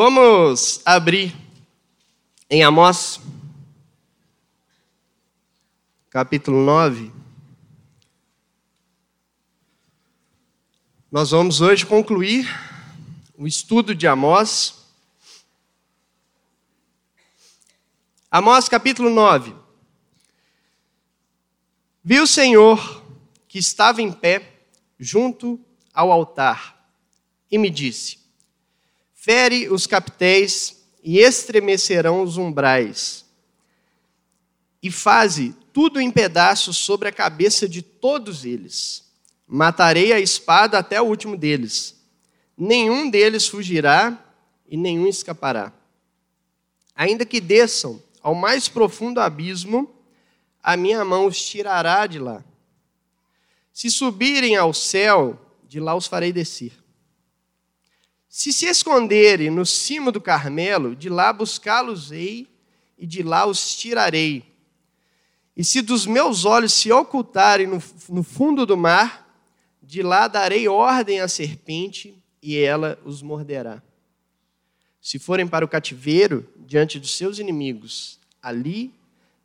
Vamos abrir em Amós, capítulo 9. Nós vamos hoje concluir o estudo de Amós. Amós, capítulo 9. Viu o Senhor que estava em pé junto ao altar e me disse: Fere os captéis e estremecerão os umbrais. E faze tudo em pedaços sobre a cabeça de todos eles. Matarei a espada até o último deles. Nenhum deles fugirá e nenhum escapará. Ainda que desçam ao mais profundo abismo, a minha mão os tirará de lá. Se subirem ao céu, de lá os farei descer. Se se esconderem no cimo do Carmelo, de lá buscá-los-ei e de lá os tirarei. E se dos meus olhos se ocultarem no, no fundo do mar, de lá darei ordem à serpente e ela os morderá. Se forem para o cativeiro, diante dos seus inimigos, ali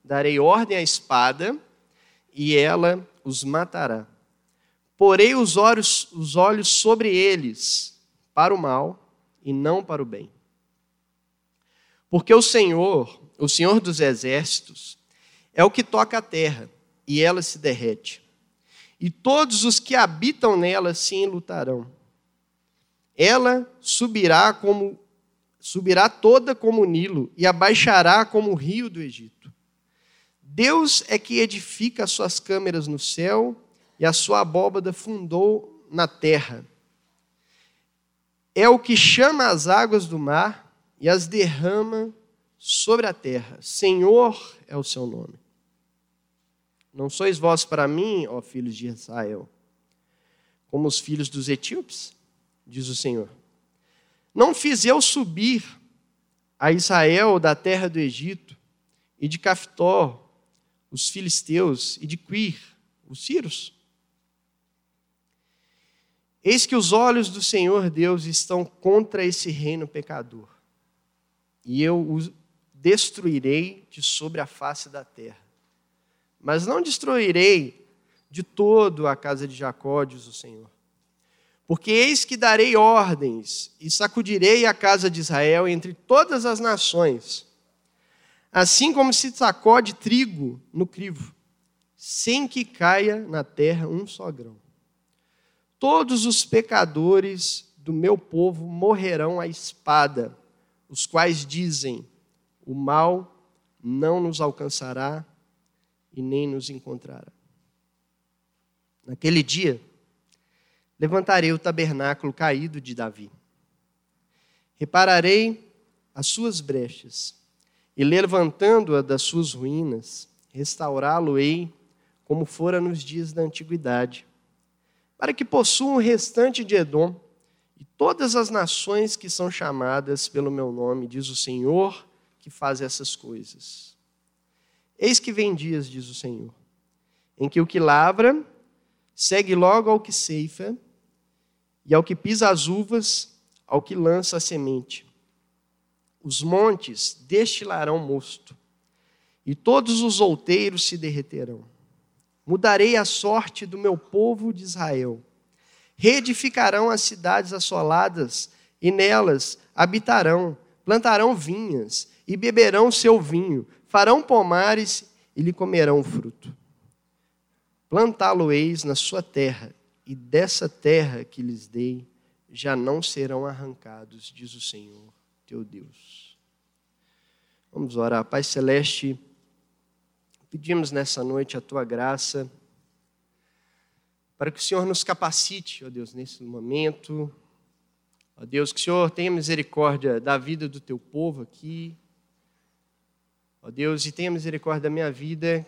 darei ordem à espada e ela os matará. Porei os olhos, os olhos sobre eles para o mal e não para o bem. Porque o Senhor, o Senhor dos exércitos, é o que toca a terra e ela se derrete. E todos os que habitam nela se enlutarão. Ela subirá como subirá toda como o Nilo e abaixará como o rio do Egito. Deus é que edifica as suas câmeras no céu e a sua abóbada fundou na terra é o que chama as águas do mar e as derrama sobre a terra. Senhor é o seu nome. Não sois vós para mim, ó filhos de Israel, como os filhos dos etíopes, diz o Senhor. Não fiz eu subir a Israel da terra do Egito, e de Caftor, os filisteus, e de Quir, os sírios? Eis que os olhos do Senhor Deus estão contra esse reino pecador, e eu o destruirei de sobre a face da terra. Mas não destruirei de todo a casa de Jacó, diz o Senhor. Porque eis que darei ordens e sacudirei a casa de Israel entre todas as nações, assim como se sacode trigo no crivo, sem que caia na terra um só grão todos os pecadores do meu povo morrerão à espada, os quais dizem: o mal não nos alcançará e nem nos encontrará. Naquele dia, levantarei o tabernáculo caído de Davi. Repararei as suas brechas e, levantando-a das suas ruínas, restaurá-lo-ei como fora nos dias da antiguidade para que possuam o restante de Edom e todas as nações que são chamadas pelo meu nome, diz o Senhor, que faz essas coisas. Eis que vem dias, diz o Senhor, em que o que lavra segue logo ao que ceifa, e ao que pisa as uvas, ao que lança a semente. Os montes destilarão mosto, e todos os outeiros se derreterão. Mudarei a sorte do meu povo de Israel. Reedificarão as cidades assoladas e nelas habitarão, plantarão vinhas e beberão seu vinho, farão pomares e lhe comerão fruto. Plantá-lo-eis na sua terra, e dessa terra que lhes dei já não serão arrancados, diz o Senhor teu Deus. Vamos orar. Pai Celeste, Pedimos nessa noite a tua graça, para que o Senhor nos capacite, ó Deus, nesse momento. Ó Deus, que o Senhor tenha misericórdia da vida do teu povo aqui. Ó Deus, e tenha misericórdia da minha vida,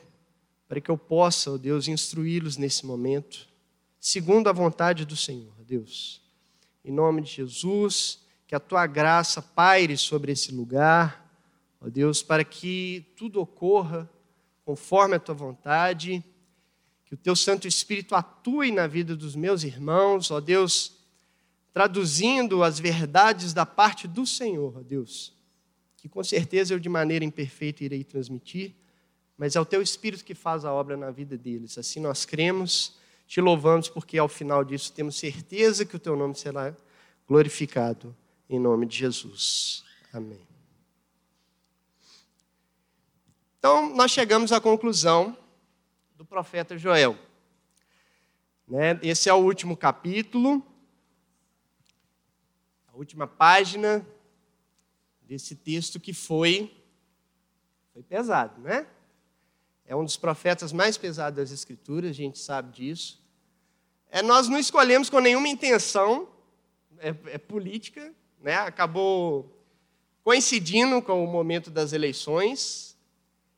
para que eu possa, ó Deus, instruí-los nesse momento, segundo a vontade do Senhor, ó Deus. Em nome de Jesus, que a tua graça paire sobre esse lugar, ó Deus, para que tudo ocorra conforme a tua vontade, que o teu Santo Espírito atue na vida dos meus irmãos, ó Deus, traduzindo as verdades da parte do Senhor, Deus, que com certeza eu de maneira imperfeita irei transmitir, mas é o teu Espírito que faz a obra na vida deles. Assim nós cremos, te louvamos, porque ao final disso temos certeza que o teu nome será glorificado, em nome de Jesus. Amém. Então, nós chegamos à conclusão do profeta Joel. Né? Esse é o último capítulo, a última página desse texto que foi, foi pesado, né? É um dos profetas mais pesados das Escrituras, a gente sabe disso. É, nós não escolhemos com nenhuma intenção, é, é política, né? acabou coincidindo com o momento das eleições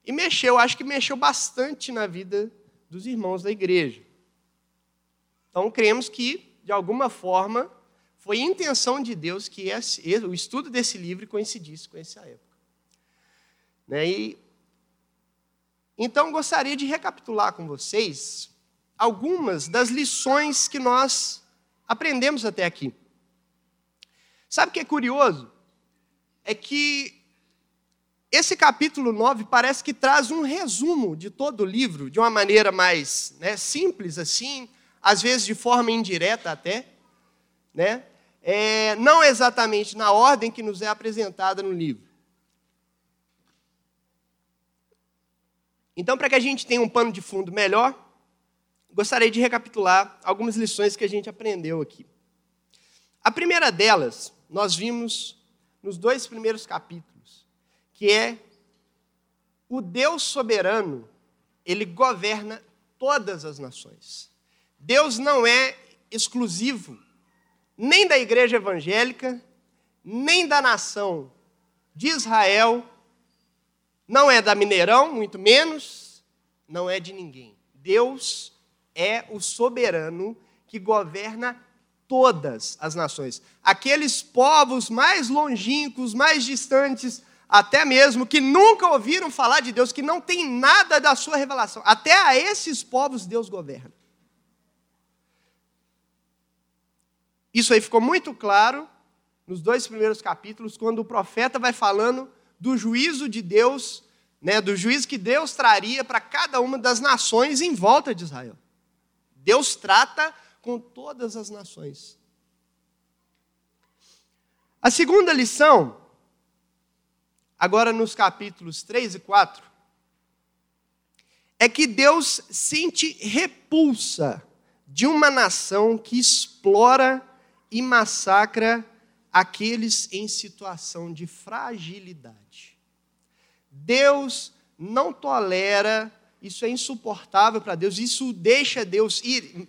e mexeu, acho que mexeu bastante na vida dos irmãos da igreja. Então, cremos que, de alguma forma, foi intenção de Deus que esse, o estudo desse livro coincidisse com essa época. Né? E, então, gostaria de recapitular com vocês algumas das lições que nós aprendemos até aqui. Sabe o que é curioso? É que esse capítulo 9 parece que traz um resumo de todo o livro, de uma maneira mais né, simples assim, às vezes de forma indireta até, né? É, não exatamente na ordem que nos é apresentada no livro. Então, para que a gente tenha um pano de fundo melhor, gostaria de recapitular algumas lições que a gente aprendeu aqui. A primeira delas, nós vimos nos dois primeiros capítulos, que é o Deus soberano, ele governa todas as nações. Deus não é exclusivo nem da igreja evangélica, nem da nação de Israel, não é da Mineirão, muito menos, não é de ninguém. Deus é o soberano que governa todas as nações. Aqueles povos mais longínquos, mais distantes, até mesmo que nunca ouviram falar de Deus, que não tem nada da sua revelação, até a esses povos Deus governa. Isso aí ficou muito claro nos dois primeiros capítulos, quando o profeta vai falando do juízo de Deus, né, do juízo que Deus traria para cada uma das nações em volta de Israel. Deus trata com todas as nações. A segunda lição, agora nos capítulos 3 e 4, é que Deus sente repulsa de uma nação que explora e massacra aqueles em situação de fragilidade. Deus não tolera, isso é insuportável para Deus, isso deixa Deus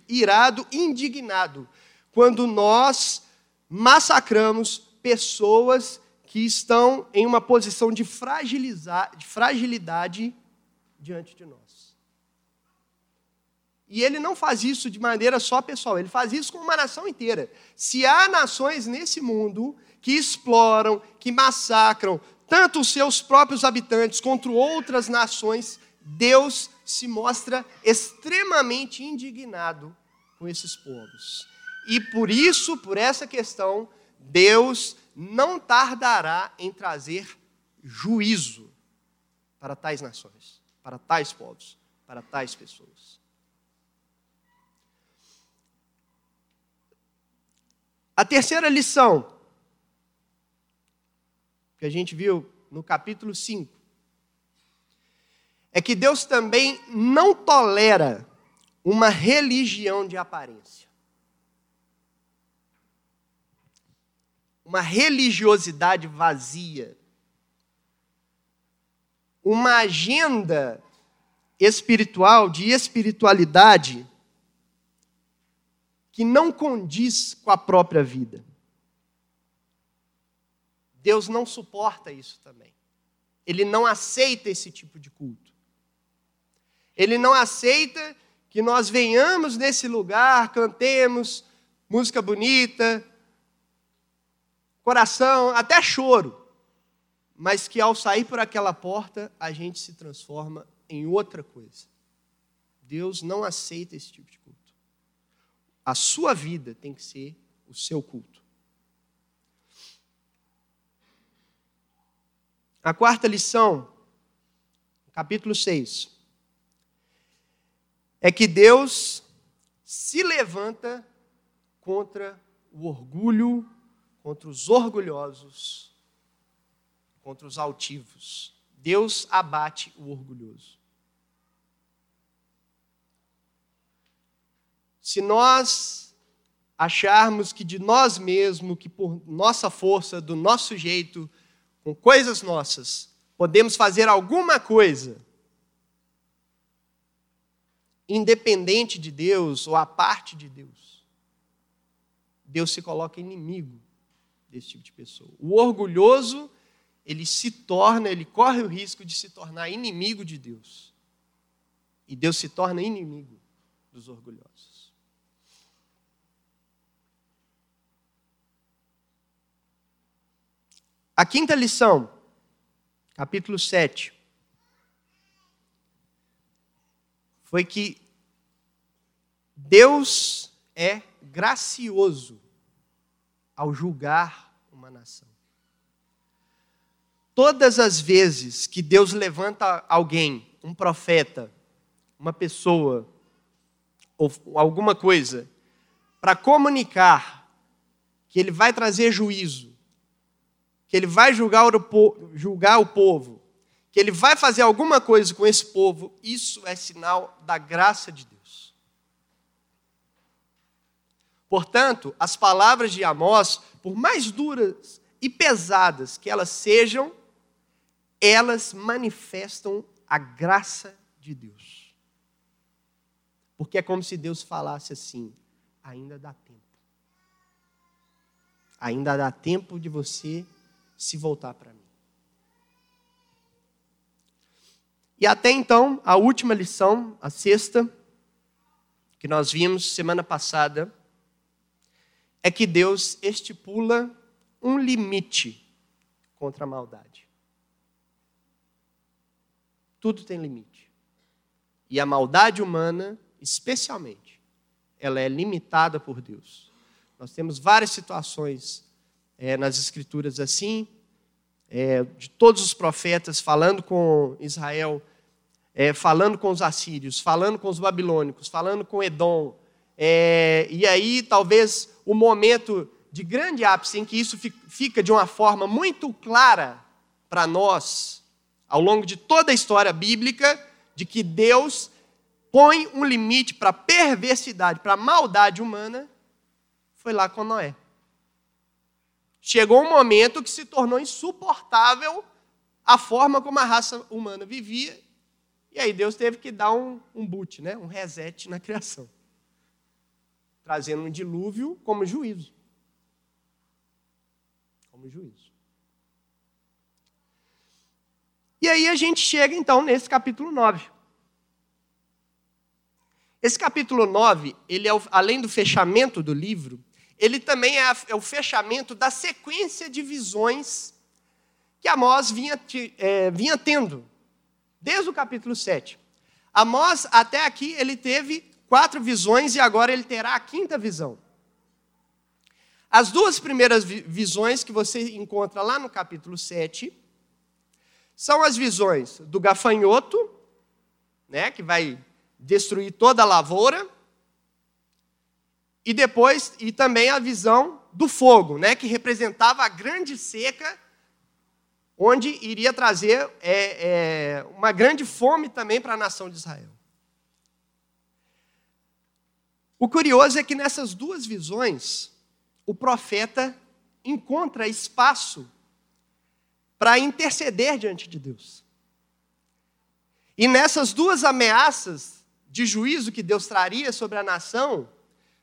irado, indignado, quando nós massacramos pessoas que estão em uma posição de, de fragilidade diante de nós. E ele não faz isso de maneira só pessoal, ele faz isso com uma nação inteira. Se há nações nesse mundo que exploram, que massacram tanto os seus próprios habitantes quanto outras nações, Deus se mostra extremamente indignado com esses povos. E por isso, por essa questão, Deus não tardará em trazer juízo para tais nações, para tais povos, para tais pessoas. A terceira lição, que a gente viu no capítulo 5, é que Deus também não tolera uma religião de aparência. Uma religiosidade vazia. Uma agenda espiritual, de espiritualidade, que não condiz com a própria vida. Deus não suporta isso também. Ele não aceita esse tipo de culto. Ele não aceita que nós venhamos nesse lugar, cantemos música bonita, coração, até choro, mas que ao sair por aquela porta, a gente se transforma em outra coisa. Deus não aceita esse tipo de culto. A sua vida tem que ser o seu culto. A quarta lição, capítulo 6, é que Deus se levanta contra o orgulho contra os orgulhosos, contra os altivos. Deus abate o orgulhoso. Se nós acharmos que de nós mesmos, que por nossa força, do nosso jeito, com coisas nossas, podemos fazer alguma coisa, independente de Deus ou a parte de Deus, Deus se coloca inimigo desse tipo de pessoa. O orgulhoso, ele se torna, ele corre o risco de se tornar inimigo de Deus. E Deus se torna inimigo dos orgulhosos. A quinta lição, capítulo 7, foi que Deus é gracioso ao julgar uma nação. Todas as vezes que Deus levanta alguém, um profeta, uma pessoa, ou alguma coisa, para comunicar que ele vai trazer juízo, que ele vai julgar o, julgar o povo, que ele vai fazer alguma coisa com esse povo, isso é sinal da graça de Deus. Portanto, as palavras de Amós, por mais duras e pesadas que elas sejam, elas manifestam a graça de Deus. Porque é como se Deus falasse assim: ainda dá tempo. Ainda dá tempo de você se voltar para mim. E até então, a última lição, a sexta, que nós vimos semana passada, é que Deus estipula um limite contra a maldade. Tudo tem limite. E a maldade humana, especialmente, ela é limitada por Deus. Nós temos várias situações é, nas Escrituras assim, é, de todos os profetas falando com Israel, é, falando com os assírios, falando com os babilônicos, falando com Edom. É, e aí, talvez, o momento de grande ápice em que isso fica de uma forma muito clara para nós, ao longo de toda a história bíblica, de que Deus põe um limite para a perversidade, para a maldade humana, foi lá com Noé. Chegou um momento que se tornou insuportável a forma como a raça humana vivia, e aí Deus teve que dar um, um boot, né? um reset na criação, trazendo um dilúvio como juízo. Como juízo. E aí a gente chega então nesse capítulo 9. Esse capítulo 9, ele é, além do fechamento do livro, ele também é, é o fechamento da sequência de visões que Amós vinha, é, vinha tendo, desde o capítulo 7. Amós, até aqui, ele teve quatro visões e agora ele terá a quinta visão. As duas primeiras visões que você encontra lá no capítulo 7 são as visões do gafanhoto, né, que vai destruir toda a lavoura, e depois, e também a visão do fogo, né, que representava a grande seca, onde iria trazer é, é, uma grande fome também para a nação de Israel. O curioso é que nessas duas visões, o profeta encontra espaço para interceder diante de Deus. E nessas duas ameaças de juízo que Deus traria sobre a nação,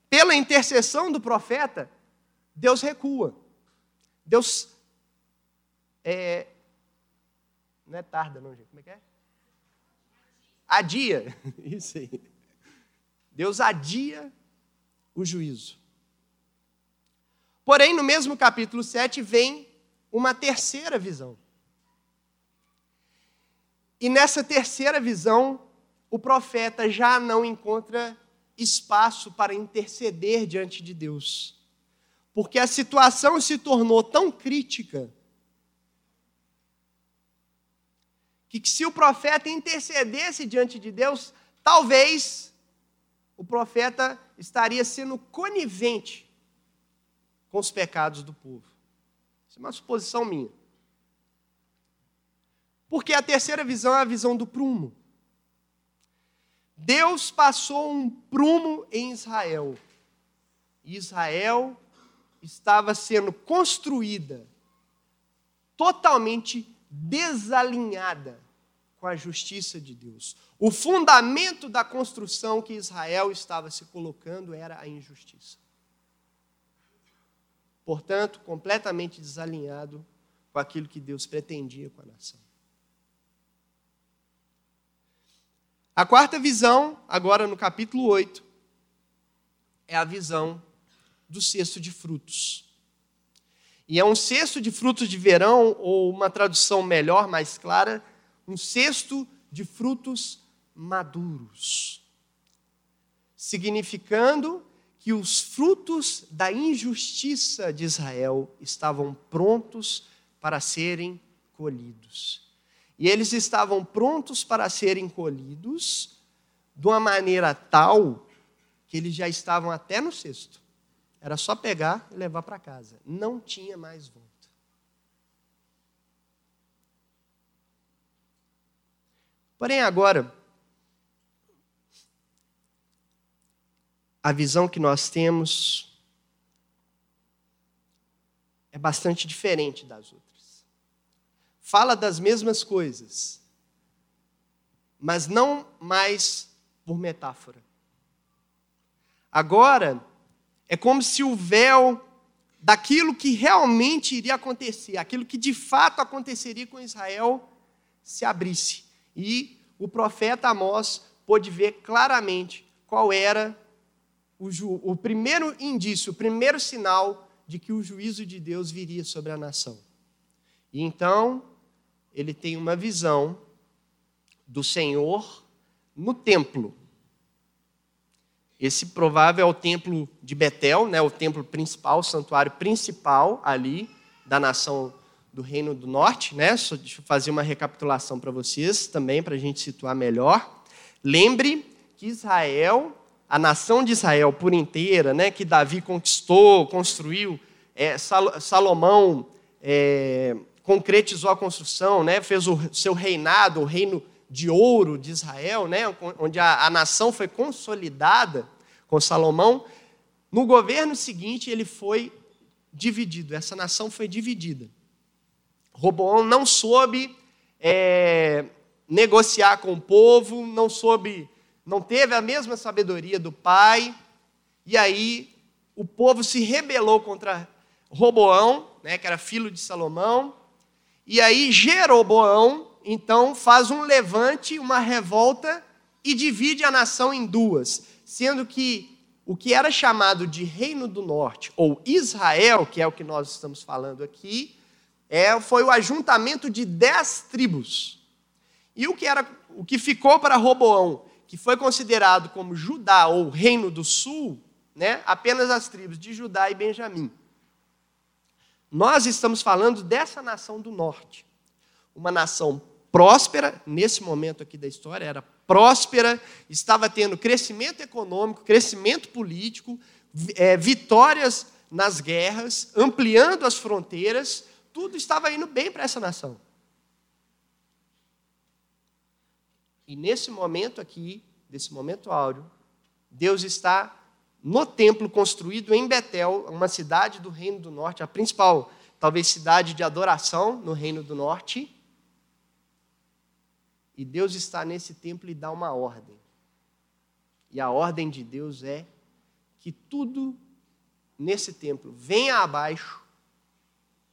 pela intercessão do profeta, Deus recua. Deus é, não é tarda, não, gente. Como é que é? Adia. Isso aí. Deus adia o juízo. Porém, no mesmo capítulo 7 vem uma terceira visão. E nessa terceira visão, o profeta já não encontra espaço para interceder diante de Deus. Porque a situação se tornou tão crítica que se o profeta intercedesse diante de Deus, talvez o profeta estaria sendo conivente com os pecados do povo. Isso é uma suposição minha. Porque a terceira visão é a visão do prumo. Deus passou um prumo em Israel. Israel estava sendo construída totalmente desalinhada com a justiça de Deus. O fundamento da construção que Israel estava se colocando era a injustiça. Portanto, completamente desalinhado com aquilo que Deus pretendia com a nação. A quarta visão, agora no capítulo 8, é a visão do cesto de frutos. E é um cesto de frutos de verão, ou uma tradução melhor, mais clara, um cesto de frutos maduros. Significando que os frutos da injustiça de Israel estavam prontos para serem colhidos. E eles estavam prontos para serem colhidos de uma maneira tal que eles já estavam até no cesto. Era só pegar e levar para casa. Não tinha mais volta. Porém, agora, a visão que nós temos é bastante diferente das outras fala das mesmas coisas, mas não mais por metáfora. Agora, é como se o véu daquilo que realmente iria acontecer, aquilo que de fato aconteceria com Israel, se abrisse. E o profeta Amós pôde ver claramente qual era o, o primeiro indício, o primeiro sinal de que o juízo de Deus viria sobre a nação. E então, ele tem uma visão do Senhor no templo. Esse provável é o templo de Betel, né, o templo principal, o santuário principal ali da nação do Reino do Norte. Né? Só deixa eu fazer uma recapitulação para vocês também, para a gente situar melhor. Lembre que Israel, a nação de Israel por inteira, né, que Davi conquistou, construiu, é, Salomão é, concretizou a construção, né? fez o seu reinado, o reino de ouro de Israel, né? onde a, a nação foi consolidada com Salomão. No governo seguinte, ele foi dividido, essa nação foi dividida. Roboão não soube é, negociar com o povo, não soube, não teve a mesma sabedoria do pai, e aí o povo se rebelou contra Roboão, né, que era filho de Salomão, e aí Jeroboão, então, faz um levante, uma revolta e divide a nação em duas, sendo que o que era chamado de Reino do Norte, ou Israel, que é o que nós estamos falando aqui, é, foi o ajuntamento de dez tribos. E o que, era, o que ficou para Roboão, que foi considerado como Judá ou Reino do Sul, né, apenas as tribos de Judá e Benjamim. Nós estamos falando dessa nação do norte. Uma nação próspera, nesse momento aqui da história, era próspera, estava tendo crescimento econômico, crescimento político, é, vitórias nas guerras, ampliando as fronteiras, tudo estava indo bem para essa nação. E nesse momento aqui, desse momento áureo, Deus está no templo construído em Betel, uma cidade do Reino do Norte, a principal, talvez, cidade de adoração no Reino do Norte. E Deus está nesse templo e dá uma ordem. E a ordem de Deus é que tudo nesse templo venha abaixo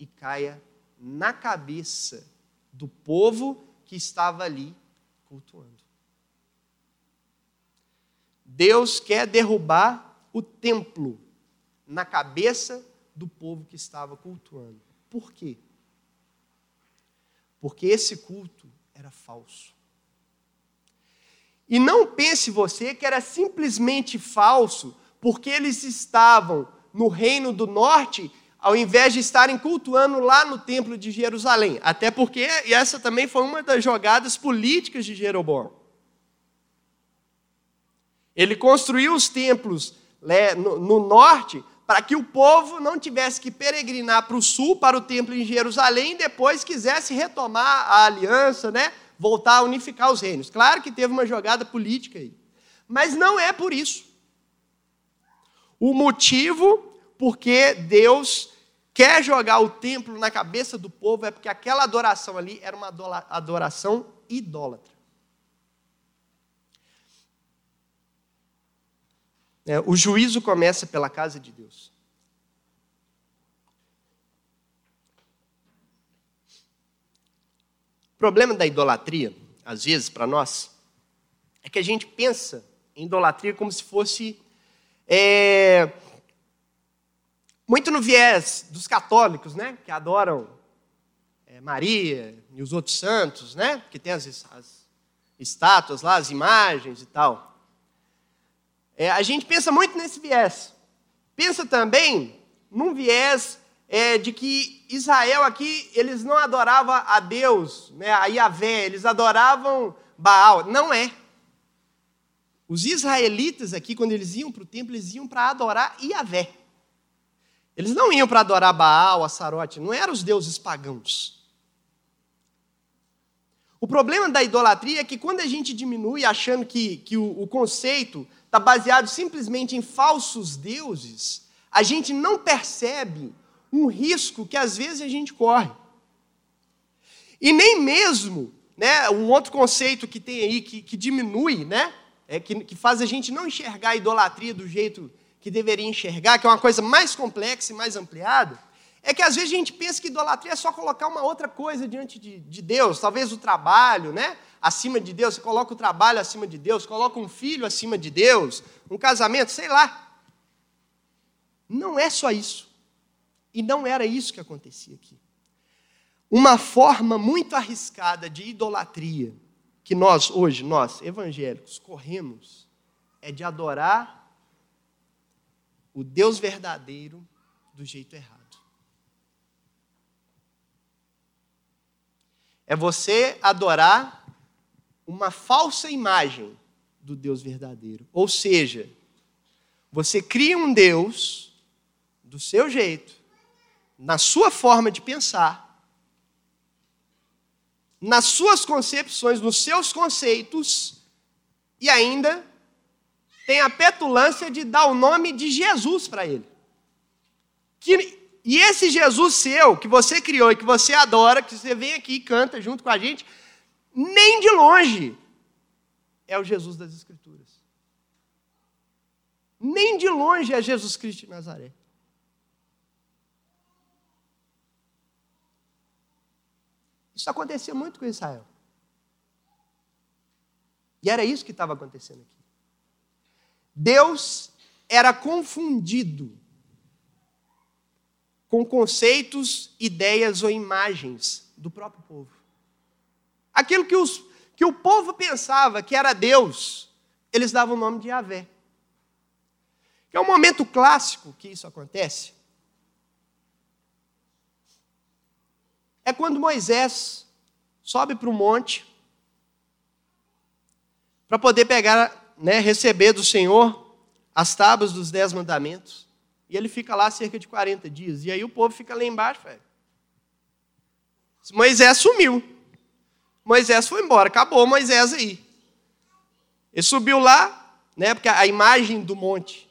e caia na cabeça do povo que estava ali cultuando. Deus quer derrubar o templo na cabeça do povo que estava cultuando. Por quê? Porque esse culto era falso. E não pense você que era simplesmente falso porque eles estavam no reino do norte ao invés de estarem cultuando lá no templo de Jerusalém. Até porque essa também foi uma das jogadas políticas de Jeroboão. Ele construiu os templos né, no norte para que o povo não tivesse que peregrinar para o sul, para o templo em Jerusalém, e depois quisesse retomar a aliança, né? voltar a unificar os reinos. Claro que teve uma jogada política aí. Mas não é por isso. O motivo porque Deus quer jogar o templo na cabeça do povo é porque aquela adoração ali era uma adoração idólatra. É, o juízo começa pela casa de Deus. O problema da idolatria, às vezes, para nós, é que a gente pensa em idolatria como se fosse. É, muito no viés dos católicos, né? Que adoram é, Maria e os outros santos, né? Que tem as, as estátuas lá, as imagens e tal. É, a gente pensa muito nesse viés. Pensa também num viés é, de que Israel aqui, eles não adoravam a Deus, né, a Yahvé, eles adoravam Baal. Não é. Os israelitas aqui, quando eles iam para o templo, eles iam para adorar Yahvé. Eles não iam para adorar Baal, Assarote, não eram os deuses pagãos. O problema da idolatria é que quando a gente diminui achando que, que o, o conceito está baseado simplesmente em falsos deuses, a gente não percebe um risco que às vezes a gente corre. E nem mesmo, né, um outro conceito que tem aí que, que diminui, né, é que, que faz a gente não enxergar a idolatria do jeito que deveria enxergar, que é uma coisa mais complexa e mais ampliada, é que às vezes a gente pensa que idolatria é só colocar uma outra coisa diante de, de Deus, talvez o trabalho, né? acima de Deus, você coloca o trabalho acima de Deus, coloca um filho acima de Deus, um casamento, sei lá. Não é só isso. E não era isso que acontecia aqui. Uma forma muito arriscada de idolatria que nós, hoje, nós, evangélicos, corremos é de adorar o Deus verdadeiro do jeito errado. É você adorar uma falsa imagem do Deus verdadeiro. Ou seja, você cria um Deus do seu jeito, na sua forma de pensar, nas suas concepções, nos seus conceitos, e ainda tem a petulância de dar o nome de Jesus para ele. Que, e esse Jesus seu, que você criou e que você adora, que você vem aqui e canta junto com a gente, nem de longe é o Jesus das Escrituras. Nem de longe é Jesus Cristo de Nazaré. Isso acontecia muito com Israel. E era isso que estava acontecendo aqui. Deus era confundido com conceitos, ideias ou imagens do próprio povo. Aquilo que, os, que o povo pensava que era Deus, eles davam o nome de Yahvé. É um momento clássico que isso acontece. É quando Moisés sobe para o monte para poder pegar, né, receber do Senhor as tábuas dos dez mandamentos. E ele fica lá cerca de 40 dias. E aí o povo fica lá embaixo, velho. Moisés sumiu. Moisés foi embora, acabou Moisés aí. Ele subiu lá, né? Porque a imagem do monte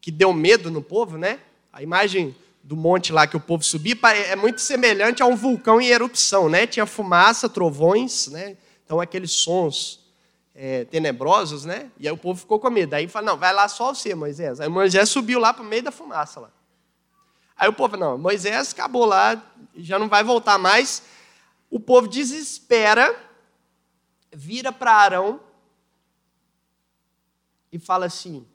que deu medo no povo, né? A imagem do monte lá que o povo subia é muito semelhante a um vulcão em erupção, né? Tinha fumaça, trovões, né? Então aqueles sons é, tenebrosos, né? E aí o povo ficou com medo. Aí fala, não, vai lá só você, Moisés. Aí Moisés subiu lá para o meio da fumaça lá. Aí o povo, não, Moisés acabou lá, já não vai voltar mais o povo desespera, vira para Arão e fala assim: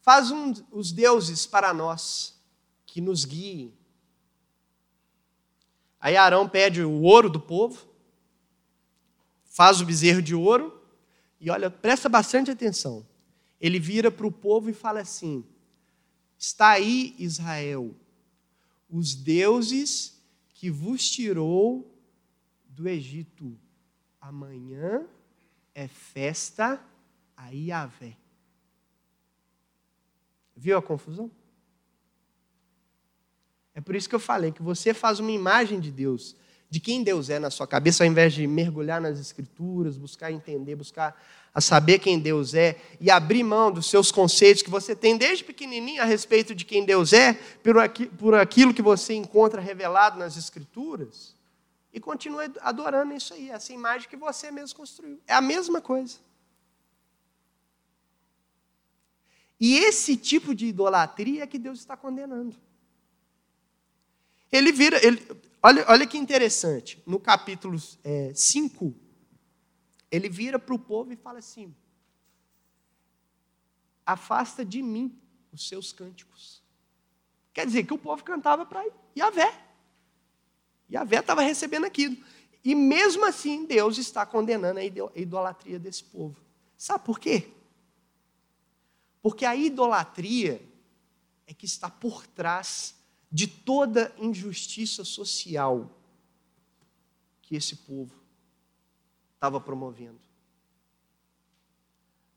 Faz um, os deuses para nós, que nos guiem. Aí Arão pede o ouro do povo, faz o bezerro de ouro, e olha, presta bastante atenção. Ele vira para o povo e fala assim: Está aí, Israel, os deuses que vos tirou do Egito. Amanhã é festa a Iavé. Viu a confusão? É por isso que eu falei que você faz uma imagem de Deus, de quem Deus é na sua cabeça, ao invés de mergulhar nas Escrituras, buscar entender, buscar a saber quem Deus é e abrir mão dos seus conceitos que você tem desde pequenininho a respeito de quem Deus é, por aquilo que você encontra revelado nas Escrituras, e continua adorando isso aí, essa imagem que você mesmo construiu. É a mesma coisa. E esse tipo de idolatria é que Deus está condenando. Ele vira, ele, olha, olha que interessante, no capítulo 5, é, ele vira para o povo e fala assim: Afasta de mim os seus cânticos. Quer dizer que o povo cantava para Yahvé. Yahvé estava recebendo aquilo. E mesmo assim, Deus está condenando a idolatria desse povo. Sabe por quê? Porque a idolatria é que está por trás de toda injustiça social que esse povo estava promovendo.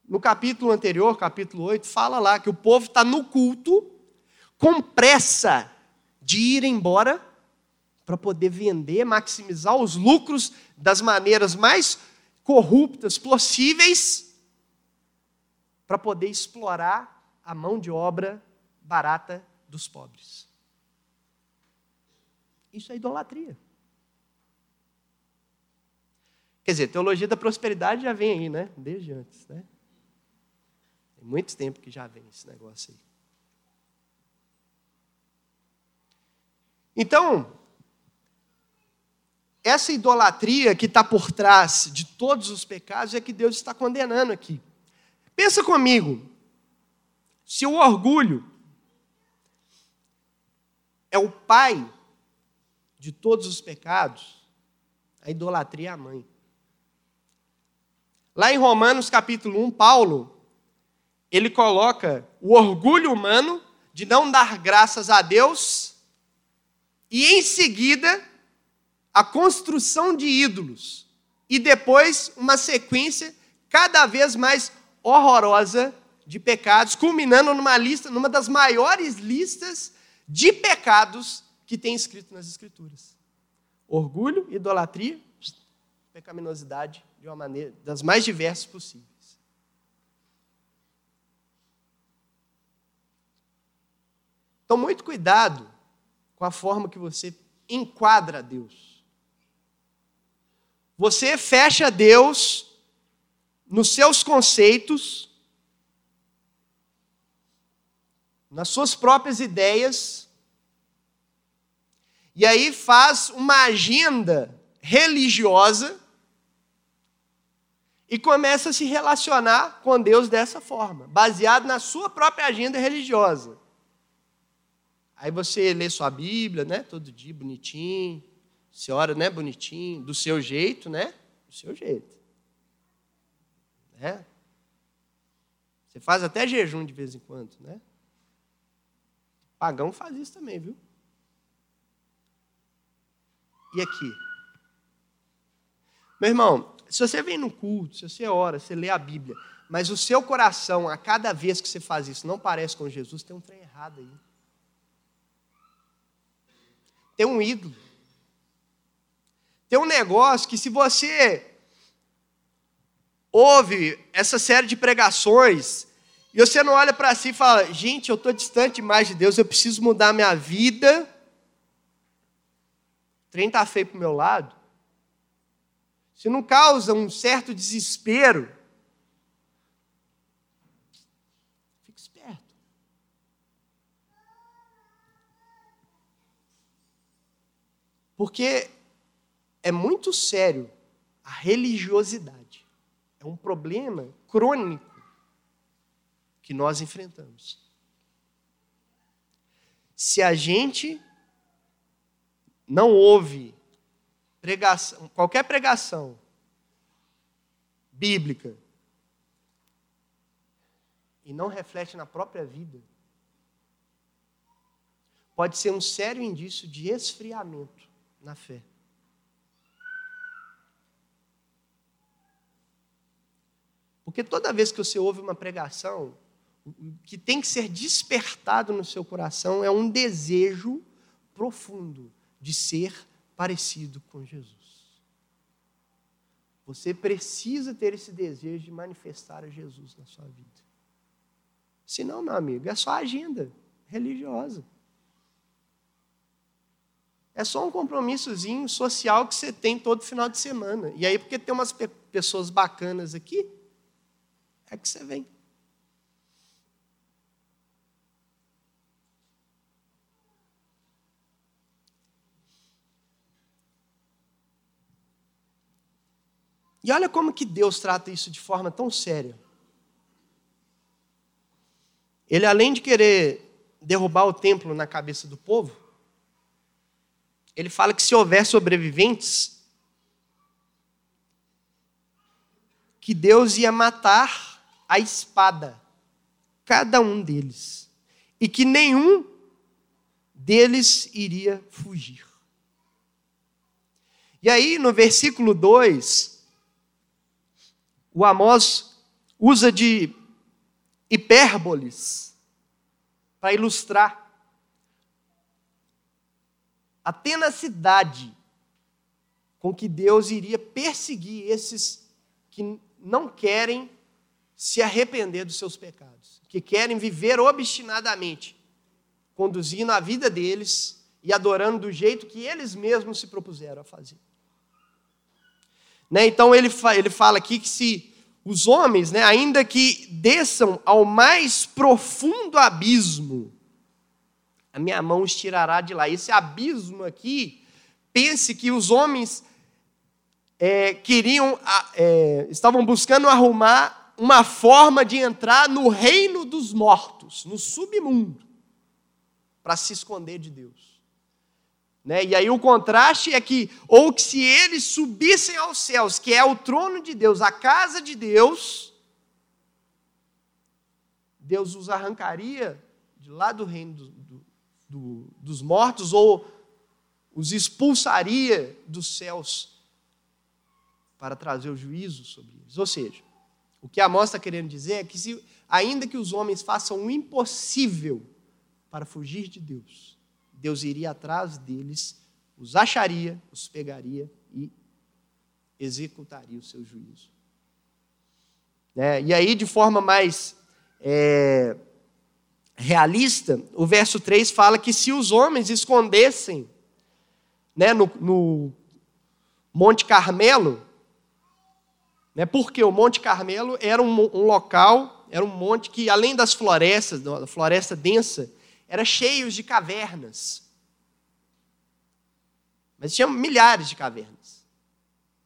No capítulo anterior, capítulo 8, fala lá que o povo está no culto com pressa de ir embora para poder vender, maximizar os lucros das maneiras mais corruptas possíveis, para poder explorar a mão de obra barata dos pobres. Isso é idolatria. Quer dizer, teologia da prosperidade já vem aí, né? Desde antes, né? Tem muito tempo que já vem esse negócio aí. Então, essa idolatria que está por trás de todos os pecados é que Deus está condenando aqui. Pensa comigo, se o orgulho é o pai de todos os pecados, a idolatria é a mãe. Lá em Romanos capítulo 1, Paulo, ele coloca o orgulho humano de não dar graças a Deus e em seguida a construção de ídolos e depois uma sequência cada vez mais horrorosa de pecados, culminando numa lista, numa das maiores listas de pecados que tem escrito nas escrituras. Orgulho, idolatria, pecaminosidade de uma maneira das mais diversas possíveis. Então, muito cuidado com a forma que você enquadra Deus. Você fecha Deus nos seus conceitos, nas suas próprias ideias, e aí faz uma agenda religiosa e começa a se relacionar com Deus dessa forma, baseado na sua própria agenda religiosa. Aí você lê sua Bíblia, né, todo dia bonitinho, você ora, né, bonitinho, do seu jeito, né? Do seu jeito. Né? Você faz até jejum de vez em quando, né? Pagão faz isso também, viu? E aqui? Meu irmão, se você vem no culto, se você ora, você lê a Bíblia, mas o seu coração, a cada vez que você faz isso, não parece com Jesus, tem um trem errado aí. Tem um ídolo. Tem um negócio que se você ouve essa série de pregações e você não olha para si e fala: gente, eu estou distante mais de Deus, eu preciso mudar minha vida. Trem está feio para o meu lado. Se não causa um certo desespero, fique esperto. Porque é muito sério a religiosidade. É um problema crônico que nós enfrentamos. Se a gente não ouve pregação, qualquer pregação bíblica e não reflete na própria vida, pode ser um sério indício de esfriamento na fé. Porque toda vez que você ouve uma pregação, o que tem que ser despertado no seu coração é um desejo profundo de ser parecido com Jesus. Você precisa ter esse desejo de manifestar a Jesus na sua vida. Senão, meu amigo, é só agenda religiosa. É só um compromissozinho social que você tem todo final de semana. E aí, porque tem umas pessoas bacanas aqui, é que você vem. E olha como que Deus trata isso de forma tão séria. Ele, além de querer derrubar o templo na cabeça do povo, ele fala que se houver sobreviventes, que Deus ia matar a espada cada um deles e que nenhum deles iria fugir. E aí, no versículo 2, o Amós usa de hipérboles para ilustrar a tenacidade com que Deus iria perseguir esses que não querem se arrepender dos seus pecados, que querem viver obstinadamente, conduzindo a vida deles e adorando do jeito que eles mesmos se propuseram a fazer. Né? Então ele, fa ele fala aqui que se os homens, né, ainda que desçam ao mais profundo abismo, a minha mão os tirará de lá. Esse abismo aqui, pense que os homens é, queriam, é, estavam buscando arrumar uma forma de entrar no reino dos mortos, no submundo, para se esconder de Deus. Né? E aí o contraste é que, ou que se eles subissem aos céus, que é o trono de Deus, a casa de Deus, Deus os arrancaria de lá do reino do, do, do, dos mortos, ou os expulsaria dos céus para trazer o juízo sobre eles. Ou seja, o que Amós está querendo dizer é que, se, ainda que os homens façam o impossível para fugir de Deus, Deus iria atrás deles, os acharia, os pegaria e executaria o seu juízo. É, e aí, de forma mais é, realista, o verso 3 fala que se os homens escondessem né, no, no Monte Carmelo, né, porque o Monte Carmelo era um, um local, era um monte que, além das florestas, da floresta densa, era cheio de cavernas. Mas tinha milhares de cavernas.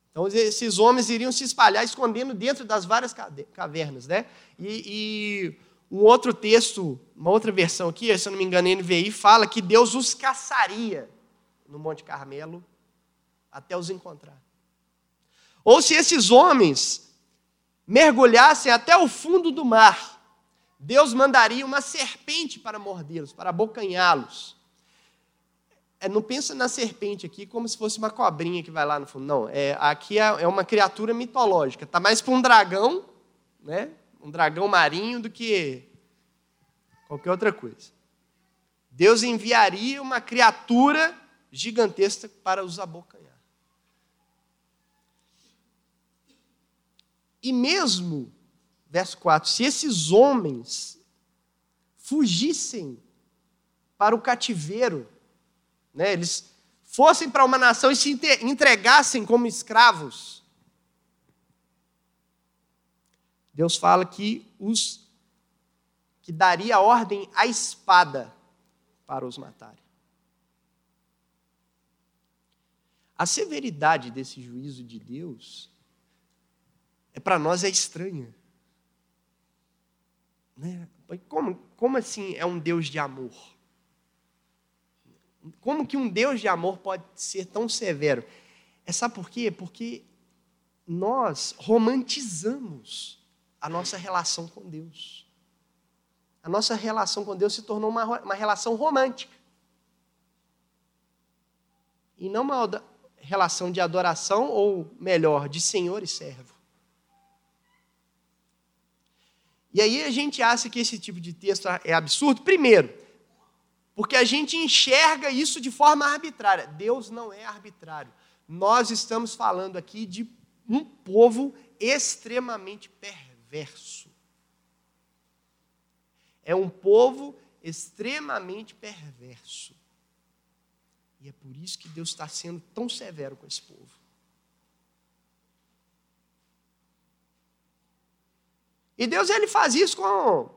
Então esses homens iriam se espalhar escondendo dentro das várias cavernas, né? E, e um outro texto, uma outra versão aqui, se eu não me engano, NVI, fala que Deus os caçaria no Monte Carmelo até os encontrar. Ou se esses homens mergulhassem até o fundo do mar, Deus mandaria uma serpente para mordê-los, para abocanhá-los. É, não pensa na serpente aqui como se fosse uma cobrinha que vai lá no fundo. Não, é, aqui é, é uma criatura mitológica. Está mais para um dragão, né? um dragão marinho, do que qualquer outra coisa. Deus enviaria uma criatura gigantesca para os abocanhar. E mesmo verso 4: Se esses homens fugissem para o cativeiro, né, eles fossem para uma nação e se entregassem como escravos, Deus fala que os que daria ordem à espada para os matarem. A severidade desse juízo de Deus é para nós é estranha. Né? Como, como assim é um Deus de amor? Como que um Deus de amor pode ser tão severo? É, sabe por quê? Porque nós romantizamos a nossa relação com Deus. A nossa relação com Deus se tornou uma, uma relação romântica. e não uma relação de adoração, ou melhor, de senhor e servo. E aí a gente acha que esse tipo de texto é absurdo, primeiro, porque a gente enxerga isso de forma arbitrária. Deus não é arbitrário. Nós estamos falando aqui de um povo extremamente perverso. É um povo extremamente perverso. E é por isso que Deus está sendo tão severo com esse povo. E Deus ele faz isso com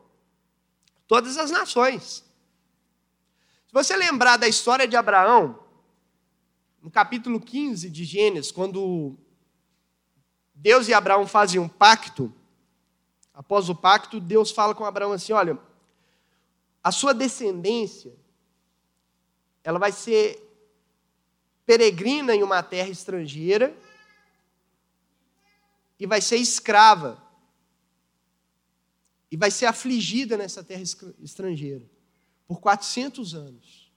todas as nações. Se você lembrar da história de Abraão, no capítulo 15 de Gênesis, quando Deus e Abraão fazem um pacto, após o pacto, Deus fala com Abraão assim: olha, a sua descendência, ela vai ser peregrina em uma terra estrangeira e vai ser escrava e vai ser afligida nessa terra estrangeira por 400 anos.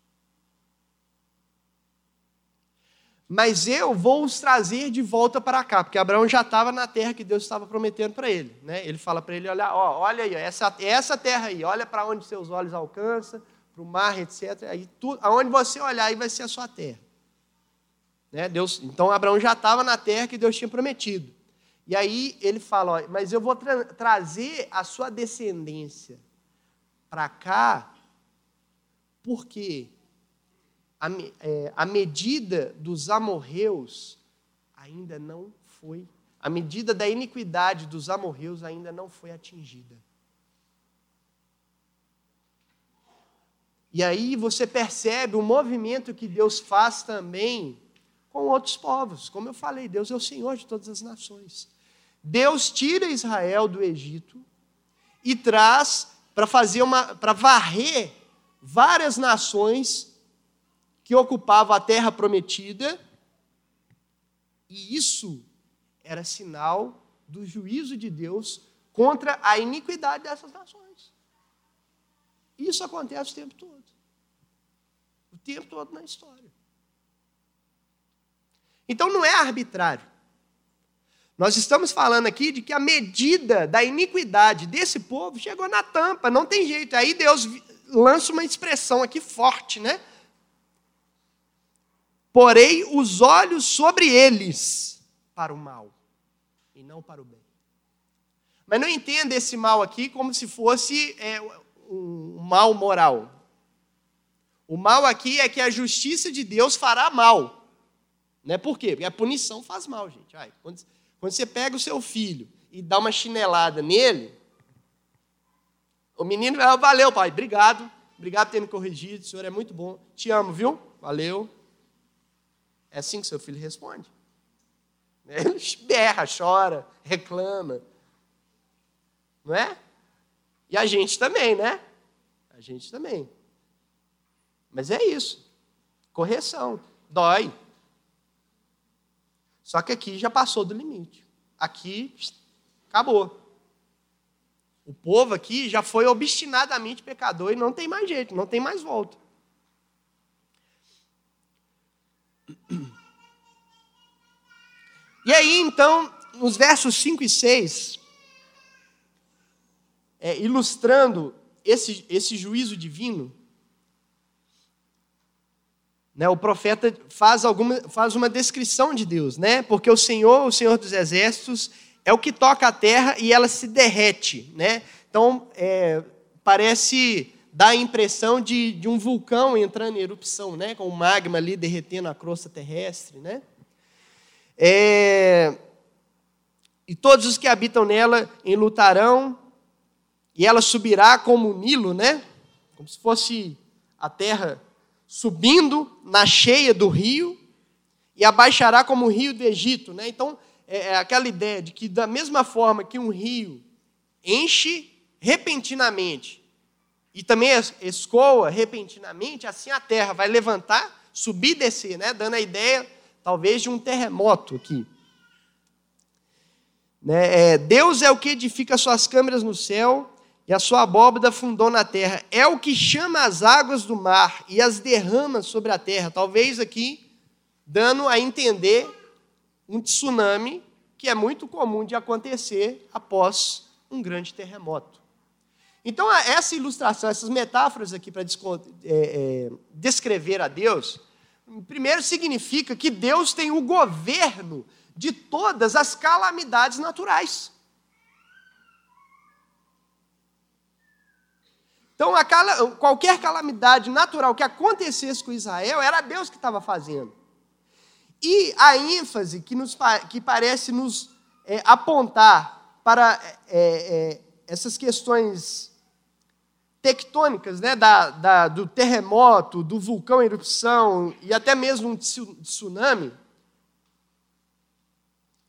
Mas eu vou os trazer de volta para cá, porque Abraão já estava na terra que Deus estava prometendo para ele. Né? Ele fala para ele: olha, ó, olha aí, essa, essa terra aí, olha para onde seus olhos alcançam, para o mar, etc. Aí, tudo, aonde você olhar, aí vai ser a sua terra. Né? Deus, então Abraão já estava na terra que Deus tinha prometido. E aí ele fala: ó, mas eu vou tra trazer a sua descendência para cá, porque a, é, a medida dos amorreus ainda não foi, a medida da iniquidade dos amorreus ainda não foi atingida. E aí você percebe o movimento que Deus faz também com outros povos. Como eu falei, Deus é o Senhor de todas as nações. Deus tira Israel do Egito e traz para fazer uma para varrer várias nações que ocupavam a terra prometida. E isso era sinal do juízo de Deus contra a iniquidade dessas nações. Isso acontece o tempo todo. O tempo todo na história. Então não é arbitrário. Nós estamos falando aqui de que a medida da iniquidade desse povo chegou na tampa, não tem jeito. Aí Deus lança uma expressão aqui forte, né? Porei os olhos sobre eles para o mal e não para o bem. Mas não entenda esse mal aqui como se fosse é, um mal moral. O mal aqui é que a justiça de Deus fará mal. Né? Por quê? Porque a punição faz mal, gente. Ai, quando, quando você pega o seu filho e dá uma chinelada nele, o menino vai, valeu, pai, obrigado, obrigado por ter me corrigido, o senhor é muito bom, te amo, viu? Valeu. É assim que seu filho responde. Ele berra, chora, reclama. Não é? E a gente também, né? A gente também. Mas é isso. Correção. Dói. Só que aqui já passou do limite. Aqui acabou. O povo aqui já foi obstinadamente pecador e não tem mais jeito, não tem mais volta. E aí, então, nos versos 5 e 6, é, ilustrando esse, esse juízo divino, né, o profeta faz, alguma, faz uma descrição de Deus, né? Porque o Senhor, o Senhor dos Exércitos, é o que toca a terra e ela se derrete, né? Então, é, parece dar a impressão de, de um vulcão entrando em erupção, né? Com o magma ali derretendo a crosta terrestre, né? É, e todos os que habitam nela enlutarão, e ela subirá como o Nilo, né? Como se fosse a terra subindo na cheia do rio e abaixará como o rio do Egito. Né? Então, é, é aquela ideia de que, da mesma forma que um rio enche repentinamente e também escoa repentinamente, assim a terra vai levantar, subir e descer, né? dando a ideia, talvez, de um terremoto aqui. Né? É, Deus é o que edifica suas câmeras no céu e a sua abóbada fundou na terra. É o que chama as águas do mar e as derrama sobre a terra. Talvez aqui dando a entender um tsunami que é muito comum de acontecer após um grande terremoto. Então, essa ilustração, essas metáforas aqui para é, é, descrever a Deus, primeiro significa que Deus tem o governo de todas as calamidades naturais. Então, qualquer calamidade natural que acontecesse com Israel, era Deus que estava fazendo. E a ênfase que, nos, que parece nos é, apontar para é, é, essas questões tectônicas, né, da, da, do terremoto, do vulcão em erupção e até mesmo um tsunami,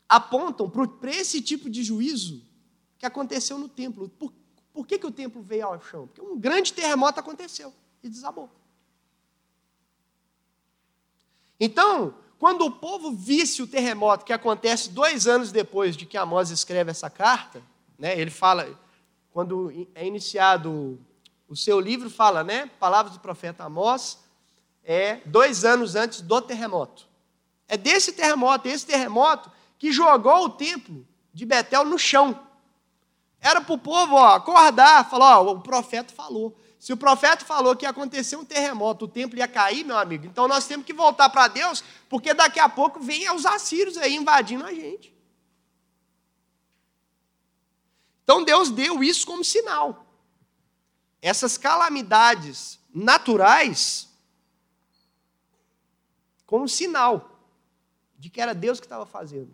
apontam para esse tipo de juízo que aconteceu no templo. Por, por que, que o templo veio ao chão? Porque um grande terremoto aconteceu e desabou. Então, quando o povo visse o terremoto que acontece dois anos depois de que Amós escreve essa carta, né, ele fala, quando é iniciado o seu livro, fala, né, palavras do profeta Amós, é dois anos antes do terremoto. É desse terremoto, esse terremoto, que jogou o templo de Betel no chão. Era para o povo ó, acordar, falar: ó, o profeta falou. Se o profeta falou que ia acontecer um terremoto, o templo ia cair, meu amigo, então nós temos que voltar para Deus, porque daqui a pouco vem os assírios aí invadindo a gente. Então Deus deu isso como sinal. Essas calamidades naturais, como sinal de que era Deus que estava fazendo.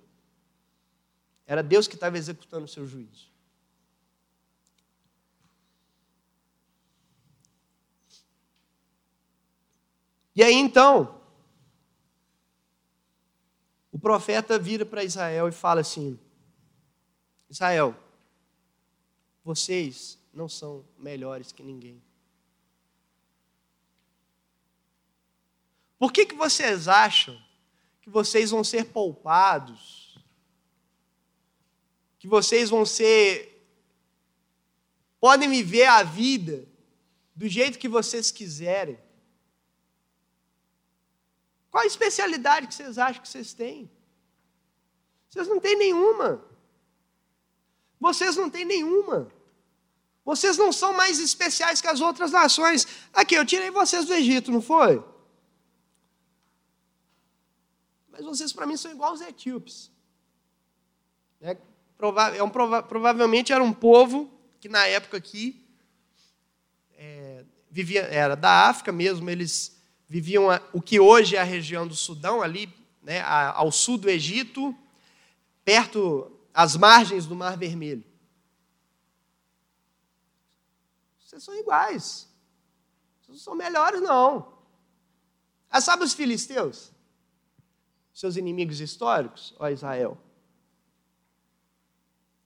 Era Deus que estava executando o seu juízo. E aí então, o profeta vira para Israel e fala assim: Israel, vocês não são melhores que ninguém. Por que, que vocês acham que vocês vão ser poupados que vocês vão ser. podem viver a vida do jeito que vocês quiserem. Qual a especialidade que vocês acham que vocês têm? Vocês não têm nenhuma. Vocês não têm nenhuma. Vocês não são mais especiais que as outras nações. Aqui, eu tirei vocês do Egito, não foi? Mas vocês, para mim, são igual os etíopes. Né? é um, prova, provavelmente era um povo que na época aqui é, vivia, era da África mesmo, eles viviam o que hoje é a região do Sudão, ali né, ao sul do Egito, perto, às margens do Mar Vermelho. Vocês são iguais. Vocês não são melhores, não. Ah, sabe os filisteus? Seus inimigos históricos, ó Israel.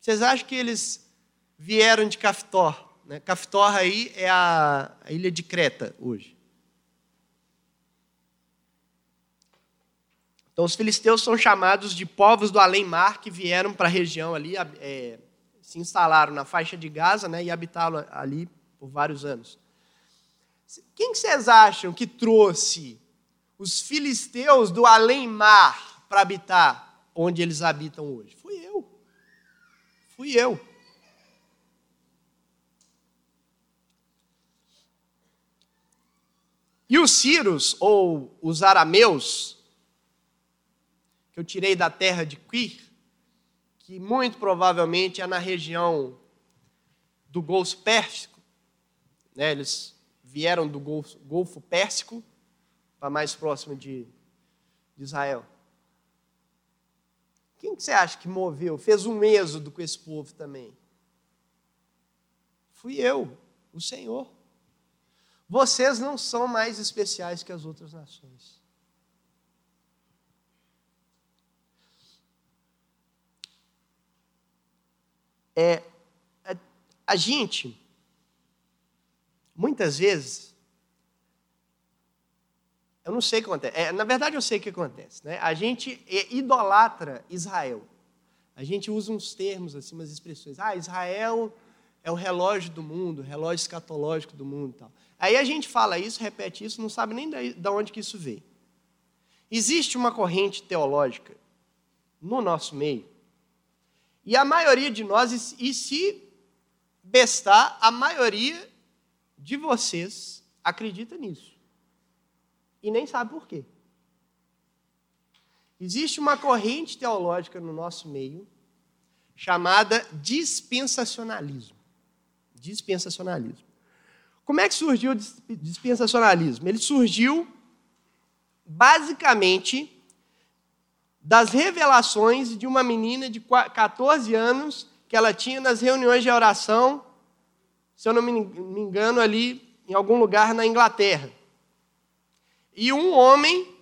Vocês acham que eles vieram de Caftor? Né? Caftor aí é a ilha de Creta hoje. Então, os filisteus são chamados de povos do além-mar que vieram para a região ali, é, se instalaram na faixa de Gaza né, e habitaram ali por vários anos. Quem que vocês acham que trouxe os filisteus do além-mar para habitar onde eles habitam hoje? Fui eu. Fui eu. E os Círios, ou os arameus, que eu tirei da terra de Quir, que muito provavelmente é na região do Golfo Pérsico, né? eles vieram do Golfo, Golfo Pérsico para mais próximo de, de Israel. Quem que você acha que moveu, fez um êxodo com esse povo também? Fui eu, o Senhor. Vocês não são mais especiais que as outras nações. É, a, a gente, muitas vezes, eu não sei o que acontece. É, na verdade, eu sei o que acontece. Né? A gente idolatra Israel. A gente usa uns termos, assim, umas expressões. Ah, Israel é o relógio do mundo, o relógio escatológico do mundo. Tal. Aí a gente fala isso, repete isso, não sabe nem de onde que isso veio. Existe uma corrente teológica no nosso meio, e a maioria de nós, e se bestar, a maioria de vocês acredita nisso. E nem sabe por quê. Existe uma corrente teológica no nosso meio chamada dispensacionalismo. Dispensacionalismo. Como é que surgiu o dispensacionalismo? Ele surgiu basicamente das revelações de uma menina de 14 anos que ela tinha nas reuniões de oração, se eu não me engano, ali em algum lugar na Inglaterra. E um homem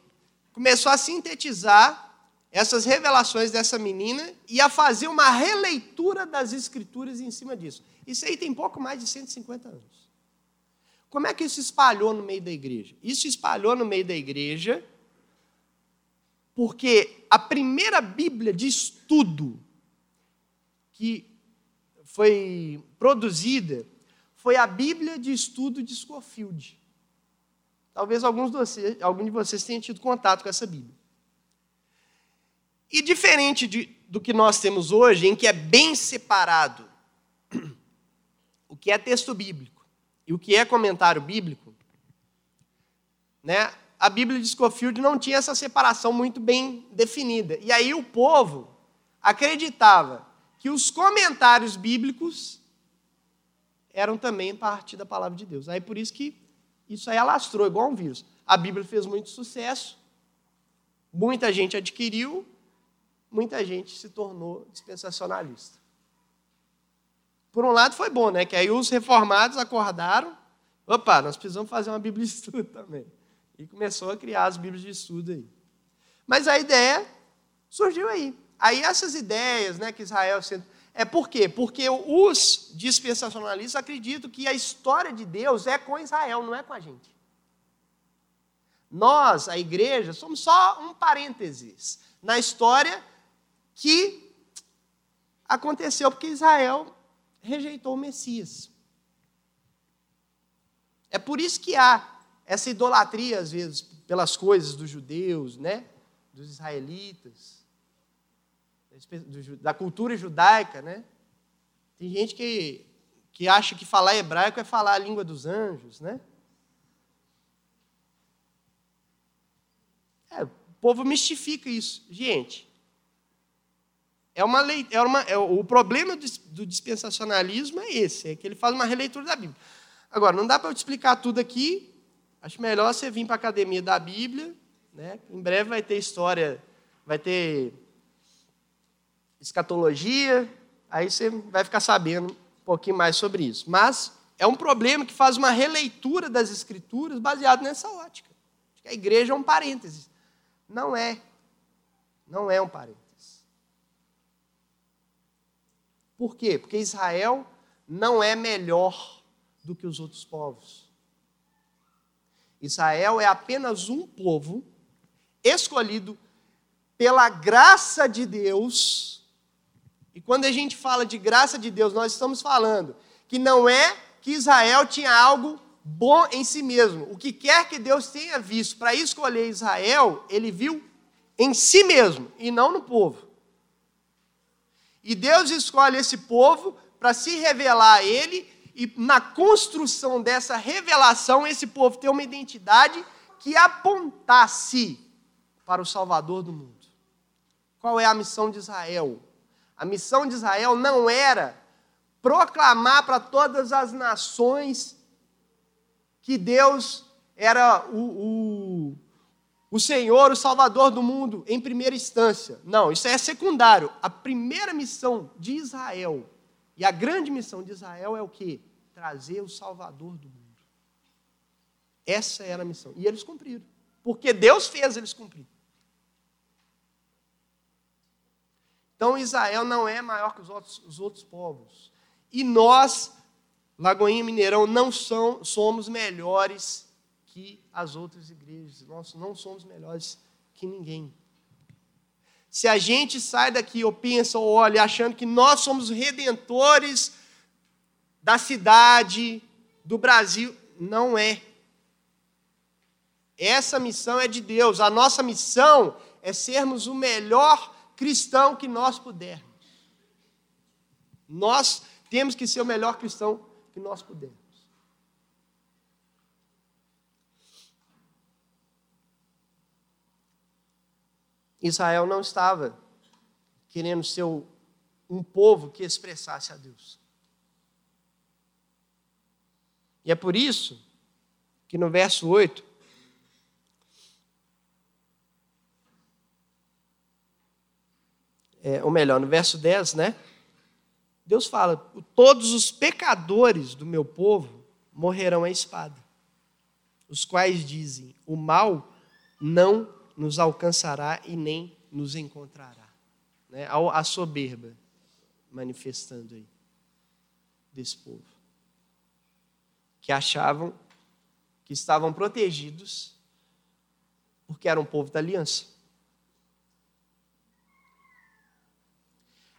começou a sintetizar essas revelações dessa menina e a fazer uma releitura das escrituras em cima disso. Isso aí tem pouco mais de 150 anos. Como é que isso espalhou no meio da igreja? Isso espalhou no meio da igreja porque a primeira Bíblia de estudo que foi produzida foi a Bíblia de estudo de Scofield. Talvez alguns de vocês, algum de vocês tenham tido contato com essa Bíblia. E diferente de, do que nós temos hoje, em que é bem separado o que é texto bíblico e o que é comentário bíblico, né, a Bíblia de Scofield não tinha essa separação muito bem definida. E aí o povo acreditava que os comentários bíblicos eram também parte da palavra de Deus. Aí por isso que isso aí alastrou igual um vírus. A Bíblia fez muito sucesso, muita gente adquiriu, muita gente se tornou dispensacionalista. Por um lado foi bom, né? Que aí os reformados acordaram, opa, nós precisamos fazer uma Bíblia estudo também. E começou a criar as Bíblias de estudo aí. Mas a ideia surgiu aí. Aí essas ideias, né, que Israel é por quê? Porque os dispensacionalistas acreditam que a história de Deus é com Israel, não é com a gente. Nós, a igreja, somos só um parênteses na história que aconteceu porque Israel rejeitou o Messias. É por isso que há essa idolatria, às vezes, pelas coisas dos judeus, né? dos israelitas, da cultura judaica. Né? Tem gente que, que acha que falar hebraico é falar a língua dos anjos. Né? É, o povo mistifica isso. Gente, é uma lei, é uma, é, o problema do, do dispensacionalismo é esse, é que ele faz uma releitura da Bíblia. Agora, não dá para eu te explicar tudo aqui. Acho melhor você vir para a academia da Bíblia. Né? Em breve vai ter história, vai ter escatologia, aí você vai ficar sabendo um pouquinho mais sobre isso. Mas é um problema que faz uma releitura das Escrituras baseado nessa ótica. A igreja é um parênteses. Não é. Não é um parênteses. Por quê? Porque Israel não é melhor do que os outros povos. Israel é apenas um povo escolhido pela graça de Deus. E quando a gente fala de graça de Deus, nós estamos falando que não é que Israel tinha algo bom em si mesmo. O que quer que Deus tenha visto para escolher Israel, ele viu em si mesmo e não no povo. E Deus escolhe esse povo para se revelar a Ele, e na construção dessa revelação, esse povo ter uma identidade que apontasse para o Salvador do mundo. Qual é a missão de Israel? A missão de Israel não era proclamar para todas as nações que Deus era o, o o Senhor, o Salvador do mundo, em primeira instância. Não, isso é secundário. A primeira missão de Israel, e a grande missão de Israel é o quê? Trazer o Salvador do mundo. Essa era a missão. E eles cumpriram. Porque Deus fez eles cumprir. Então Israel não é maior que os outros, os outros povos. E nós, Lagoinha Mineirão, não são, somos melhores que as outras igrejas. Nós não somos melhores que ninguém. Se a gente sai daqui ou pensa ou olha achando que nós somos redentores da cidade, do Brasil, não é. Essa missão é de Deus. A nossa missão é sermos o melhor cristão que nós pudermos. Nós temos que ser o melhor cristão que nós pudermos. Israel não estava querendo ser um povo que expressasse a Deus. E é por isso que no verso 8, é, ou melhor, no verso 10, né? Deus fala: Todos os pecadores do meu povo morrerão à espada, os quais dizem: O mal não nos alcançará e nem nos encontrará. Né? A soberba manifestando aí desse povo. Que achavam que estavam protegidos porque eram um povo da aliança.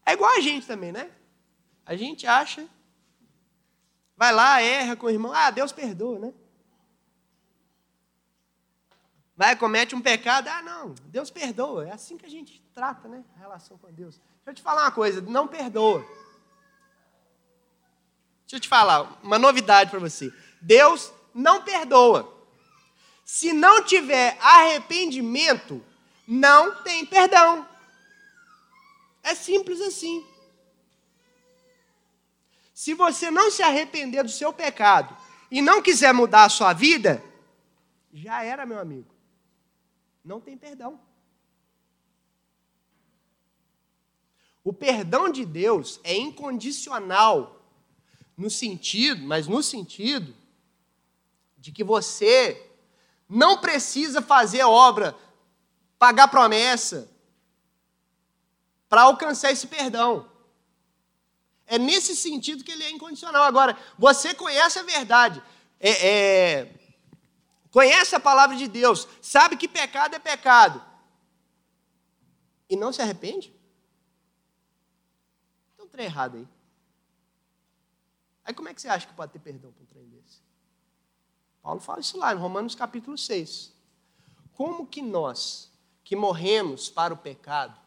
É igual a gente também, né? A gente acha, vai lá, erra com o irmão, ah, Deus perdoa, né? Vai, comete um pecado, ah, não, Deus perdoa. É assim que a gente trata, né? A relação com Deus. Deixa eu te falar uma coisa, não perdoa. Deixa eu te falar uma novidade para você. Deus não perdoa. Se não tiver arrependimento, não tem perdão. É simples assim. Se você não se arrepender do seu pecado e não quiser mudar a sua vida, já era, meu amigo não tem perdão. O perdão de Deus é incondicional no sentido, mas no sentido de que você não precisa fazer obra, pagar promessa para alcançar esse perdão. É nesse sentido que ele é incondicional. Agora, você conhece a verdade. É, é, conhece a palavra de Deus, sabe que pecado é pecado, e não se arrepende? Então, trem errado aí. Aí como é que você acha que pode ter perdão para um trem desse? Paulo fala isso lá em Romanos capítulo 6. Como que nós, que morremos para o pecado,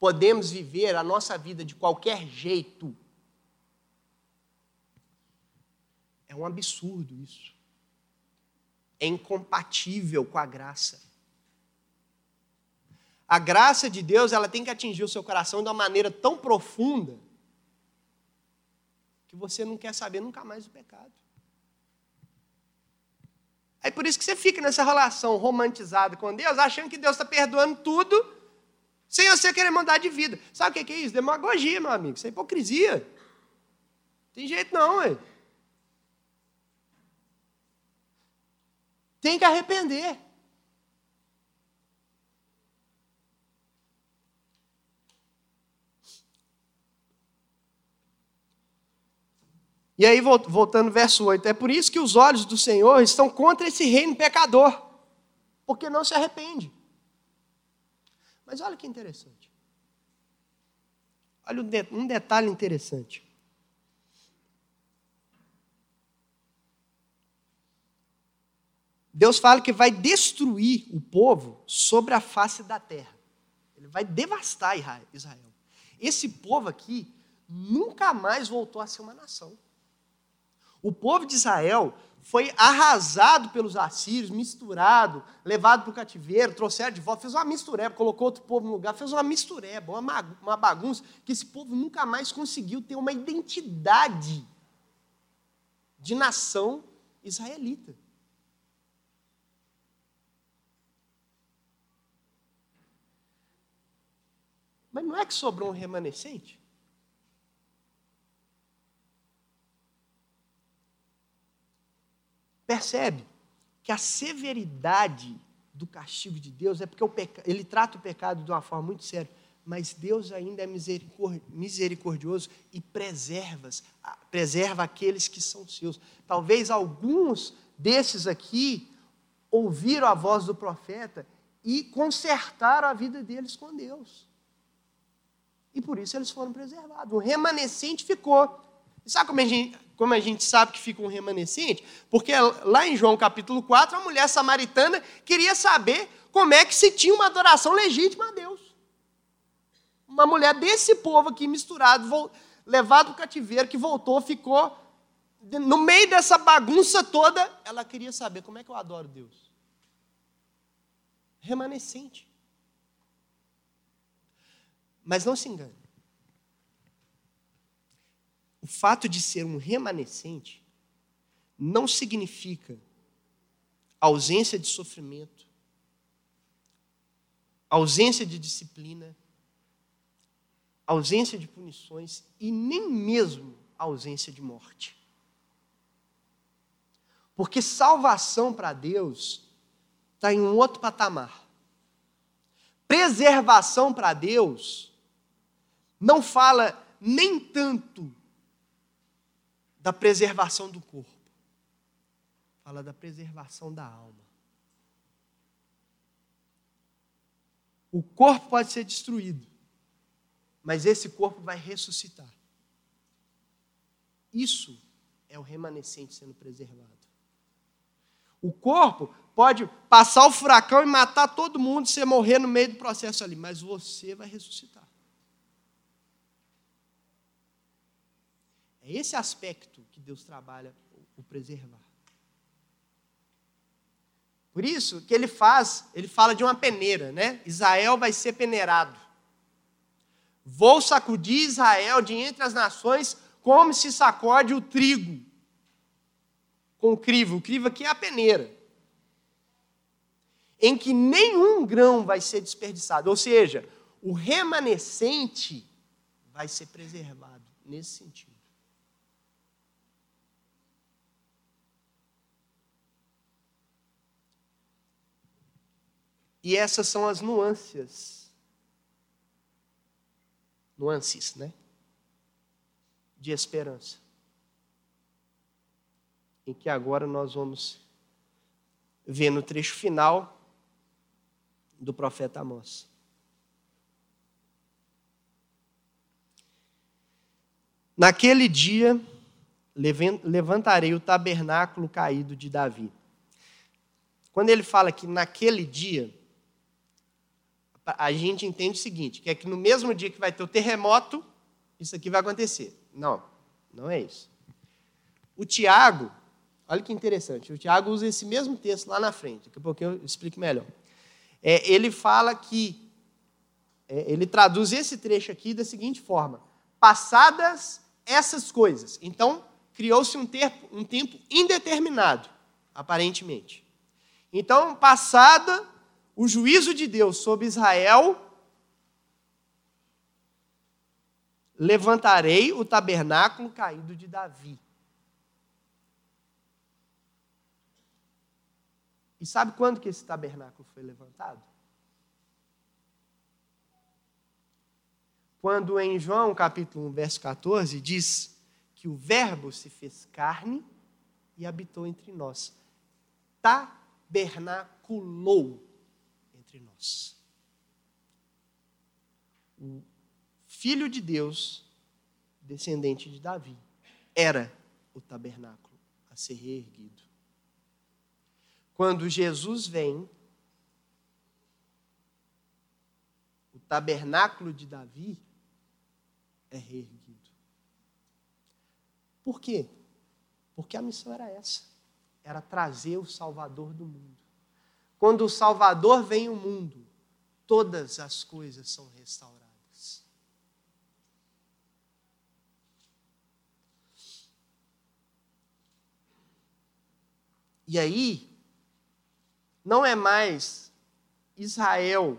podemos viver a nossa vida de qualquer jeito? É um absurdo isso é incompatível com a graça. A graça de Deus, ela tem que atingir o seu coração de uma maneira tão profunda que você não quer saber nunca mais do pecado. É por isso que você fica nessa relação romantizada com Deus, achando que Deus está perdoando tudo, sem você querer mandar de vida. Sabe o que é isso? Demagogia, meu amigo. Isso é hipocrisia. Tem jeito não, ué. Tem que arrepender. E aí, voltando verso 8, é por isso que os olhos do Senhor estão contra esse reino pecador, porque não se arrepende. Mas olha que interessante. Olha um detalhe interessante. Deus fala que vai destruir o povo sobre a face da terra. Ele vai devastar Israel. Esse povo aqui nunca mais voltou a ser uma nação. O povo de Israel foi arrasado pelos assírios, misturado, levado para o cativeiro, trouxeram de volta, fez uma mistureba, colocou outro povo no lugar, fez uma mistureba, uma bagunça, que esse povo nunca mais conseguiu ter uma identidade de nação israelita. Mas não é que sobrou um remanescente? Percebe que a severidade do castigo de Deus é porque peca... ele trata o pecado de uma forma muito séria, mas Deus ainda é misericordioso e preserva, preserva aqueles que são seus. Talvez alguns desses aqui ouviram a voz do profeta e consertaram a vida deles com Deus. E por isso eles foram preservados. O remanescente ficou. E sabe como a, gente, como a gente sabe que fica um remanescente? Porque lá em João capítulo 4, a mulher samaritana queria saber como é que se tinha uma adoração legítima a Deus. Uma mulher desse povo aqui misturado, levado para o cativeiro, que voltou, ficou no meio dessa bagunça toda, ela queria saber como é que eu adoro Deus. Remanescente. Mas não se engane. O fato de ser um remanescente não significa ausência de sofrimento, ausência de disciplina, ausência de punições e nem mesmo ausência de morte. Porque salvação para Deus está em um outro patamar. Preservação para Deus não fala nem tanto da preservação do corpo, fala da preservação da alma. O corpo pode ser destruído, mas esse corpo vai ressuscitar. Isso é o remanescente sendo preservado. O corpo pode passar o furacão e matar todo mundo, você morrer no meio do processo ali, mas você vai ressuscitar. É esse aspecto que Deus trabalha o preservar. Por isso que ele faz, ele fala de uma peneira, né? Israel vai ser peneirado. Vou sacudir Israel de entre as nações como se sacode o trigo com o crivo. O crivo aqui é a peneira. Em que nenhum grão vai ser desperdiçado. Ou seja, o remanescente vai ser preservado nesse sentido. E essas são as nuances. Nuances, né? De esperança. Em que agora nós vamos ver no trecho final do profeta Amós. Naquele dia levantarei o tabernáculo caído de Davi. Quando ele fala que naquele dia, a gente entende o seguinte, que é que no mesmo dia que vai ter o terremoto, isso aqui vai acontecer. Não, não é isso. O Tiago, olha que interessante, o Tiago usa esse mesmo texto lá na frente, daqui a pouquinho eu explico melhor. É, ele fala que, é, ele traduz esse trecho aqui da seguinte forma: passadas essas coisas. Então, criou-se um, um tempo indeterminado, aparentemente. Então, passada o juízo de Deus sobre Israel, levantarei o tabernáculo caído de Davi. E sabe quando que esse tabernáculo foi levantado? Quando em João capítulo 1, verso 14, diz que o verbo se fez carne e habitou entre nós. Tabernaculou entre nós. O Filho de Deus, descendente de Davi, era o tabernáculo a ser reerguido. Quando Jesus vem, o tabernáculo de Davi é reerguido. Por quê? Porque a missão era essa: era trazer o Salvador do mundo. Quando o Salvador vem ao mundo, todas as coisas são restauradas. E aí, não é mais Israel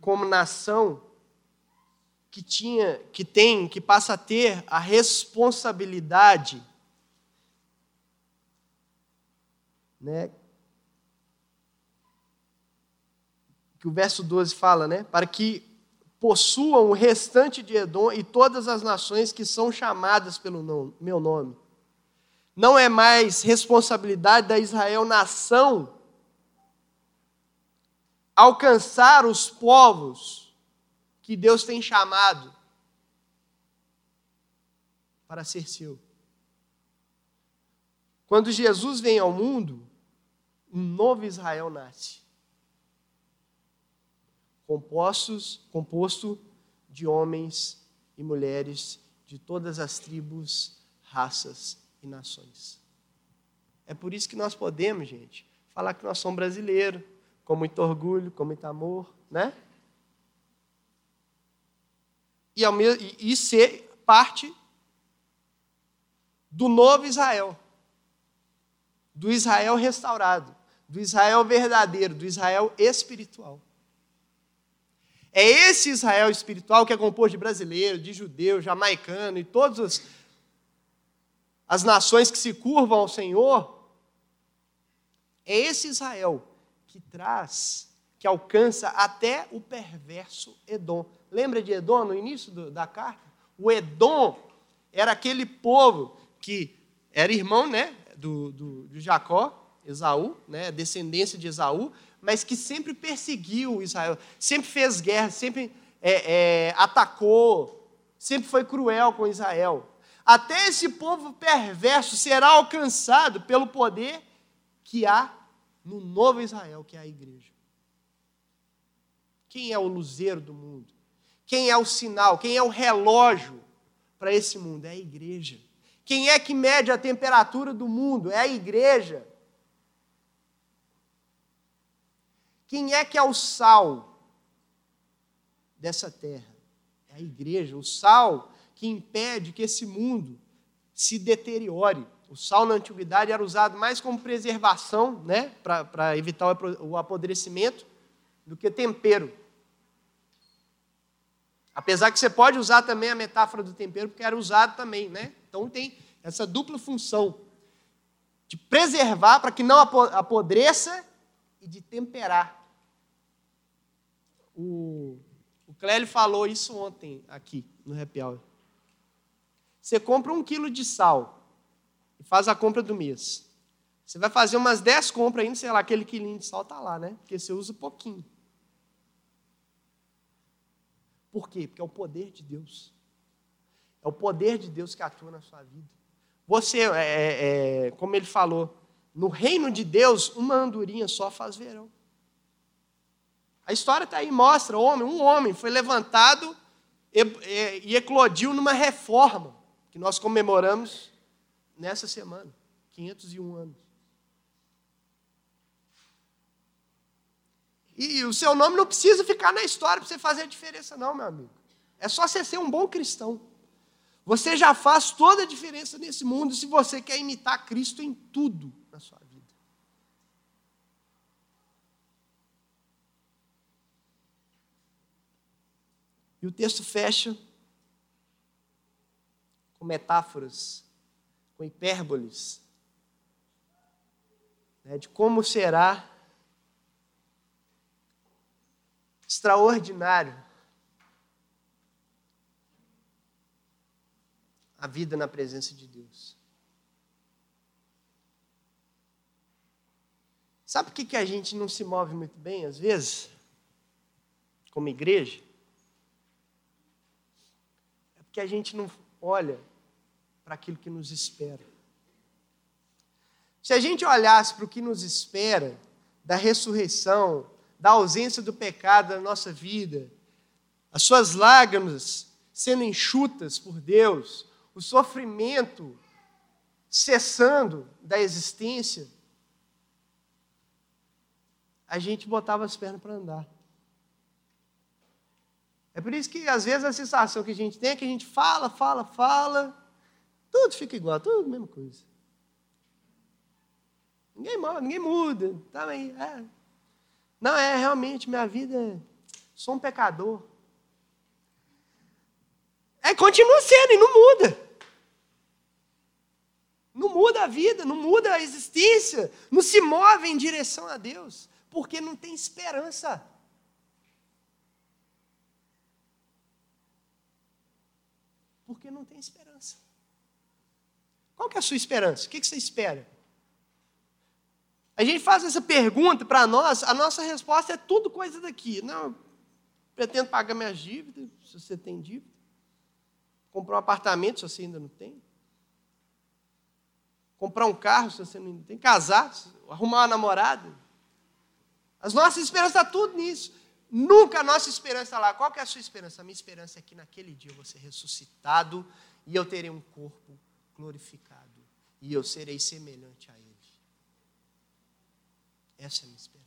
como nação que tinha, que tem, que passa a ter a responsabilidade né, que o verso 12 fala, né? Para que possuam o restante de Edom e todas as nações que são chamadas pelo meu nome. Não é mais responsabilidade da Israel nação alcançar os povos que Deus tem chamado. para ser seu. Quando Jesus vem ao mundo, um novo Israel nasce. Compostos, composto de homens e mulheres de todas as tribos, raças e nações. É por isso que nós podemos, gente, falar que nós somos brasileiros, com muito orgulho, com muito amor, né? E, mesmo, e ser parte do novo Israel, do Israel restaurado, do Israel verdadeiro, do Israel espiritual. É esse Israel espiritual que é composto de brasileiro, de judeu, jamaicano e todas as, as nações que se curvam ao Senhor, é esse Israel que traz, que alcança até o perverso Edom. Lembra de Edom no início do, da carta? O Edom era aquele povo que era irmão né, do, do, de Jacó, Esaú, né, descendência de Esaú, mas que sempre perseguiu Israel, sempre fez guerra, sempre é, é, atacou, sempre foi cruel com Israel. Até esse povo perverso será alcançado pelo poder que há no novo Israel, que é a igreja. Quem é o luzeiro do mundo? Quem é o sinal? Quem é o relógio para esse mundo? É a igreja. Quem é que mede a temperatura do mundo? É a igreja. Quem é que é o sal dessa terra? É a igreja. O sal que impede que esse mundo se deteriore. O sal na antiguidade era usado mais como preservação, né, para evitar o apodrecimento, do que tempero. Apesar que você pode usar também a metáfora do tempero, porque era usado também, né? Então tem essa dupla função de preservar para que não apodreça e de temperar. O, o Clélio falou isso ontem aqui no Happy Hour. Você compra um quilo de sal e faz a compra do mês. Você vai fazer umas 10 compras ainda, sei lá, aquele quilinho de sal está lá, né? Porque você usa pouquinho. Por quê? Porque é o poder de Deus. É o poder de Deus que atua na sua vida. Você, é, é, é como ele falou, no reino de Deus, uma andorinha só faz verão. A história está aí, mostra, homem, um homem foi levantado e, eclodiu numa reforma que nós comemoramos nessa semana, 501 anos. E o seu nome não precisa ficar na história para você fazer a diferença, não, meu amigo. É só você ser um bom cristão. Você já faz toda a diferença nesse mundo se você quer imitar Cristo em tudo na sua vida. E o texto fecha com metáforas com hipérboles, né, de como será extraordinário a vida na presença de Deus. Sabe por que, que a gente não se move muito bem, às vezes, como igreja? Porque a gente não olha para aquilo que nos espera. Se a gente olhasse para o que nos espera, da ressurreição, da ausência do pecado na nossa vida, as suas lágrimas sendo enxutas por Deus, o sofrimento cessando da existência, a gente botava as pernas para andar. É por isso que às vezes a sensação que a gente tem é que a gente fala, fala, fala, tudo fica igual, tudo a mesma coisa. Ninguém ninguém muda. Também, tá é. Não, é realmente, minha vida. Sou um pecador. É, continua sendo e não muda. Não muda a vida, não muda a existência, não se move em direção a Deus, porque não tem esperança. Não tem esperança. Qual que é a sua esperança? O que você espera? A gente faz essa pergunta para nós, a nossa resposta é tudo coisa daqui. Não, pretendo pagar minhas dívidas, se você tem dívida. Comprar um apartamento se você ainda não tem. Comprar um carro se você não tem. Casar, arrumar uma namorada. As nossas esperanças estão tudo nisso. Nunca a nossa esperança está lá. Qual que é a sua esperança? A minha esperança é que naquele dia eu vou ser ressuscitado e eu terei um corpo glorificado. E eu serei semelhante a Ele. Essa é a minha esperança.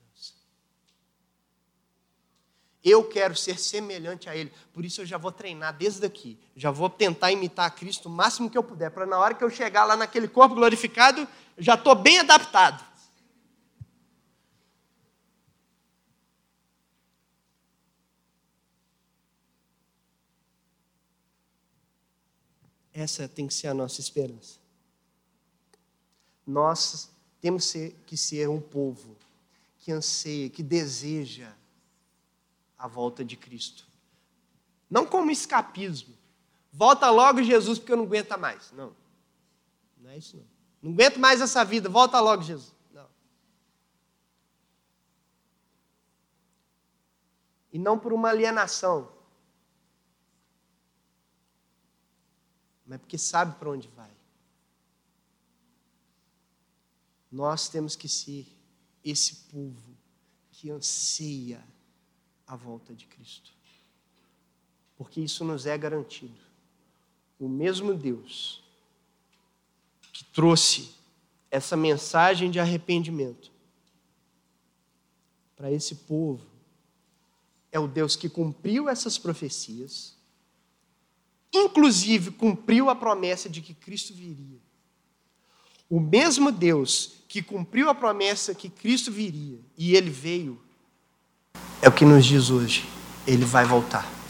Eu quero ser semelhante a Ele. Por isso eu já vou treinar desde aqui. Já vou tentar imitar a Cristo o máximo que eu puder. Para na hora que eu chegar lá naquele corpo glorificado, eu já estou bem adaptado. Essa tem que ser a nossa esperança. Nós temos que ser um povo que anseia, que deseja a volta de Cristo. Não como escapismo. Volta logo Jesus porque eu não aguento mais. Não. Não é isso não. Não aguento mais essa vida, volta logo Jesus. Não. E não por uma alienação. Mas porque sabe para onde vai. Nós temos que ser esse povo que anseia a volta de Cristo. Porque isso nos é garantido. O mesmo Deus que trouxe essa mensagem de arrependimento para esse povo é o Deus que cumpriu essas profecias, inclusive cumpriu a promessa de que Cristo viria. O mesmo Deus que cumpriu a promessa que Cristo viria e ele veio é o que nos diz hoje. Ele vai voltar.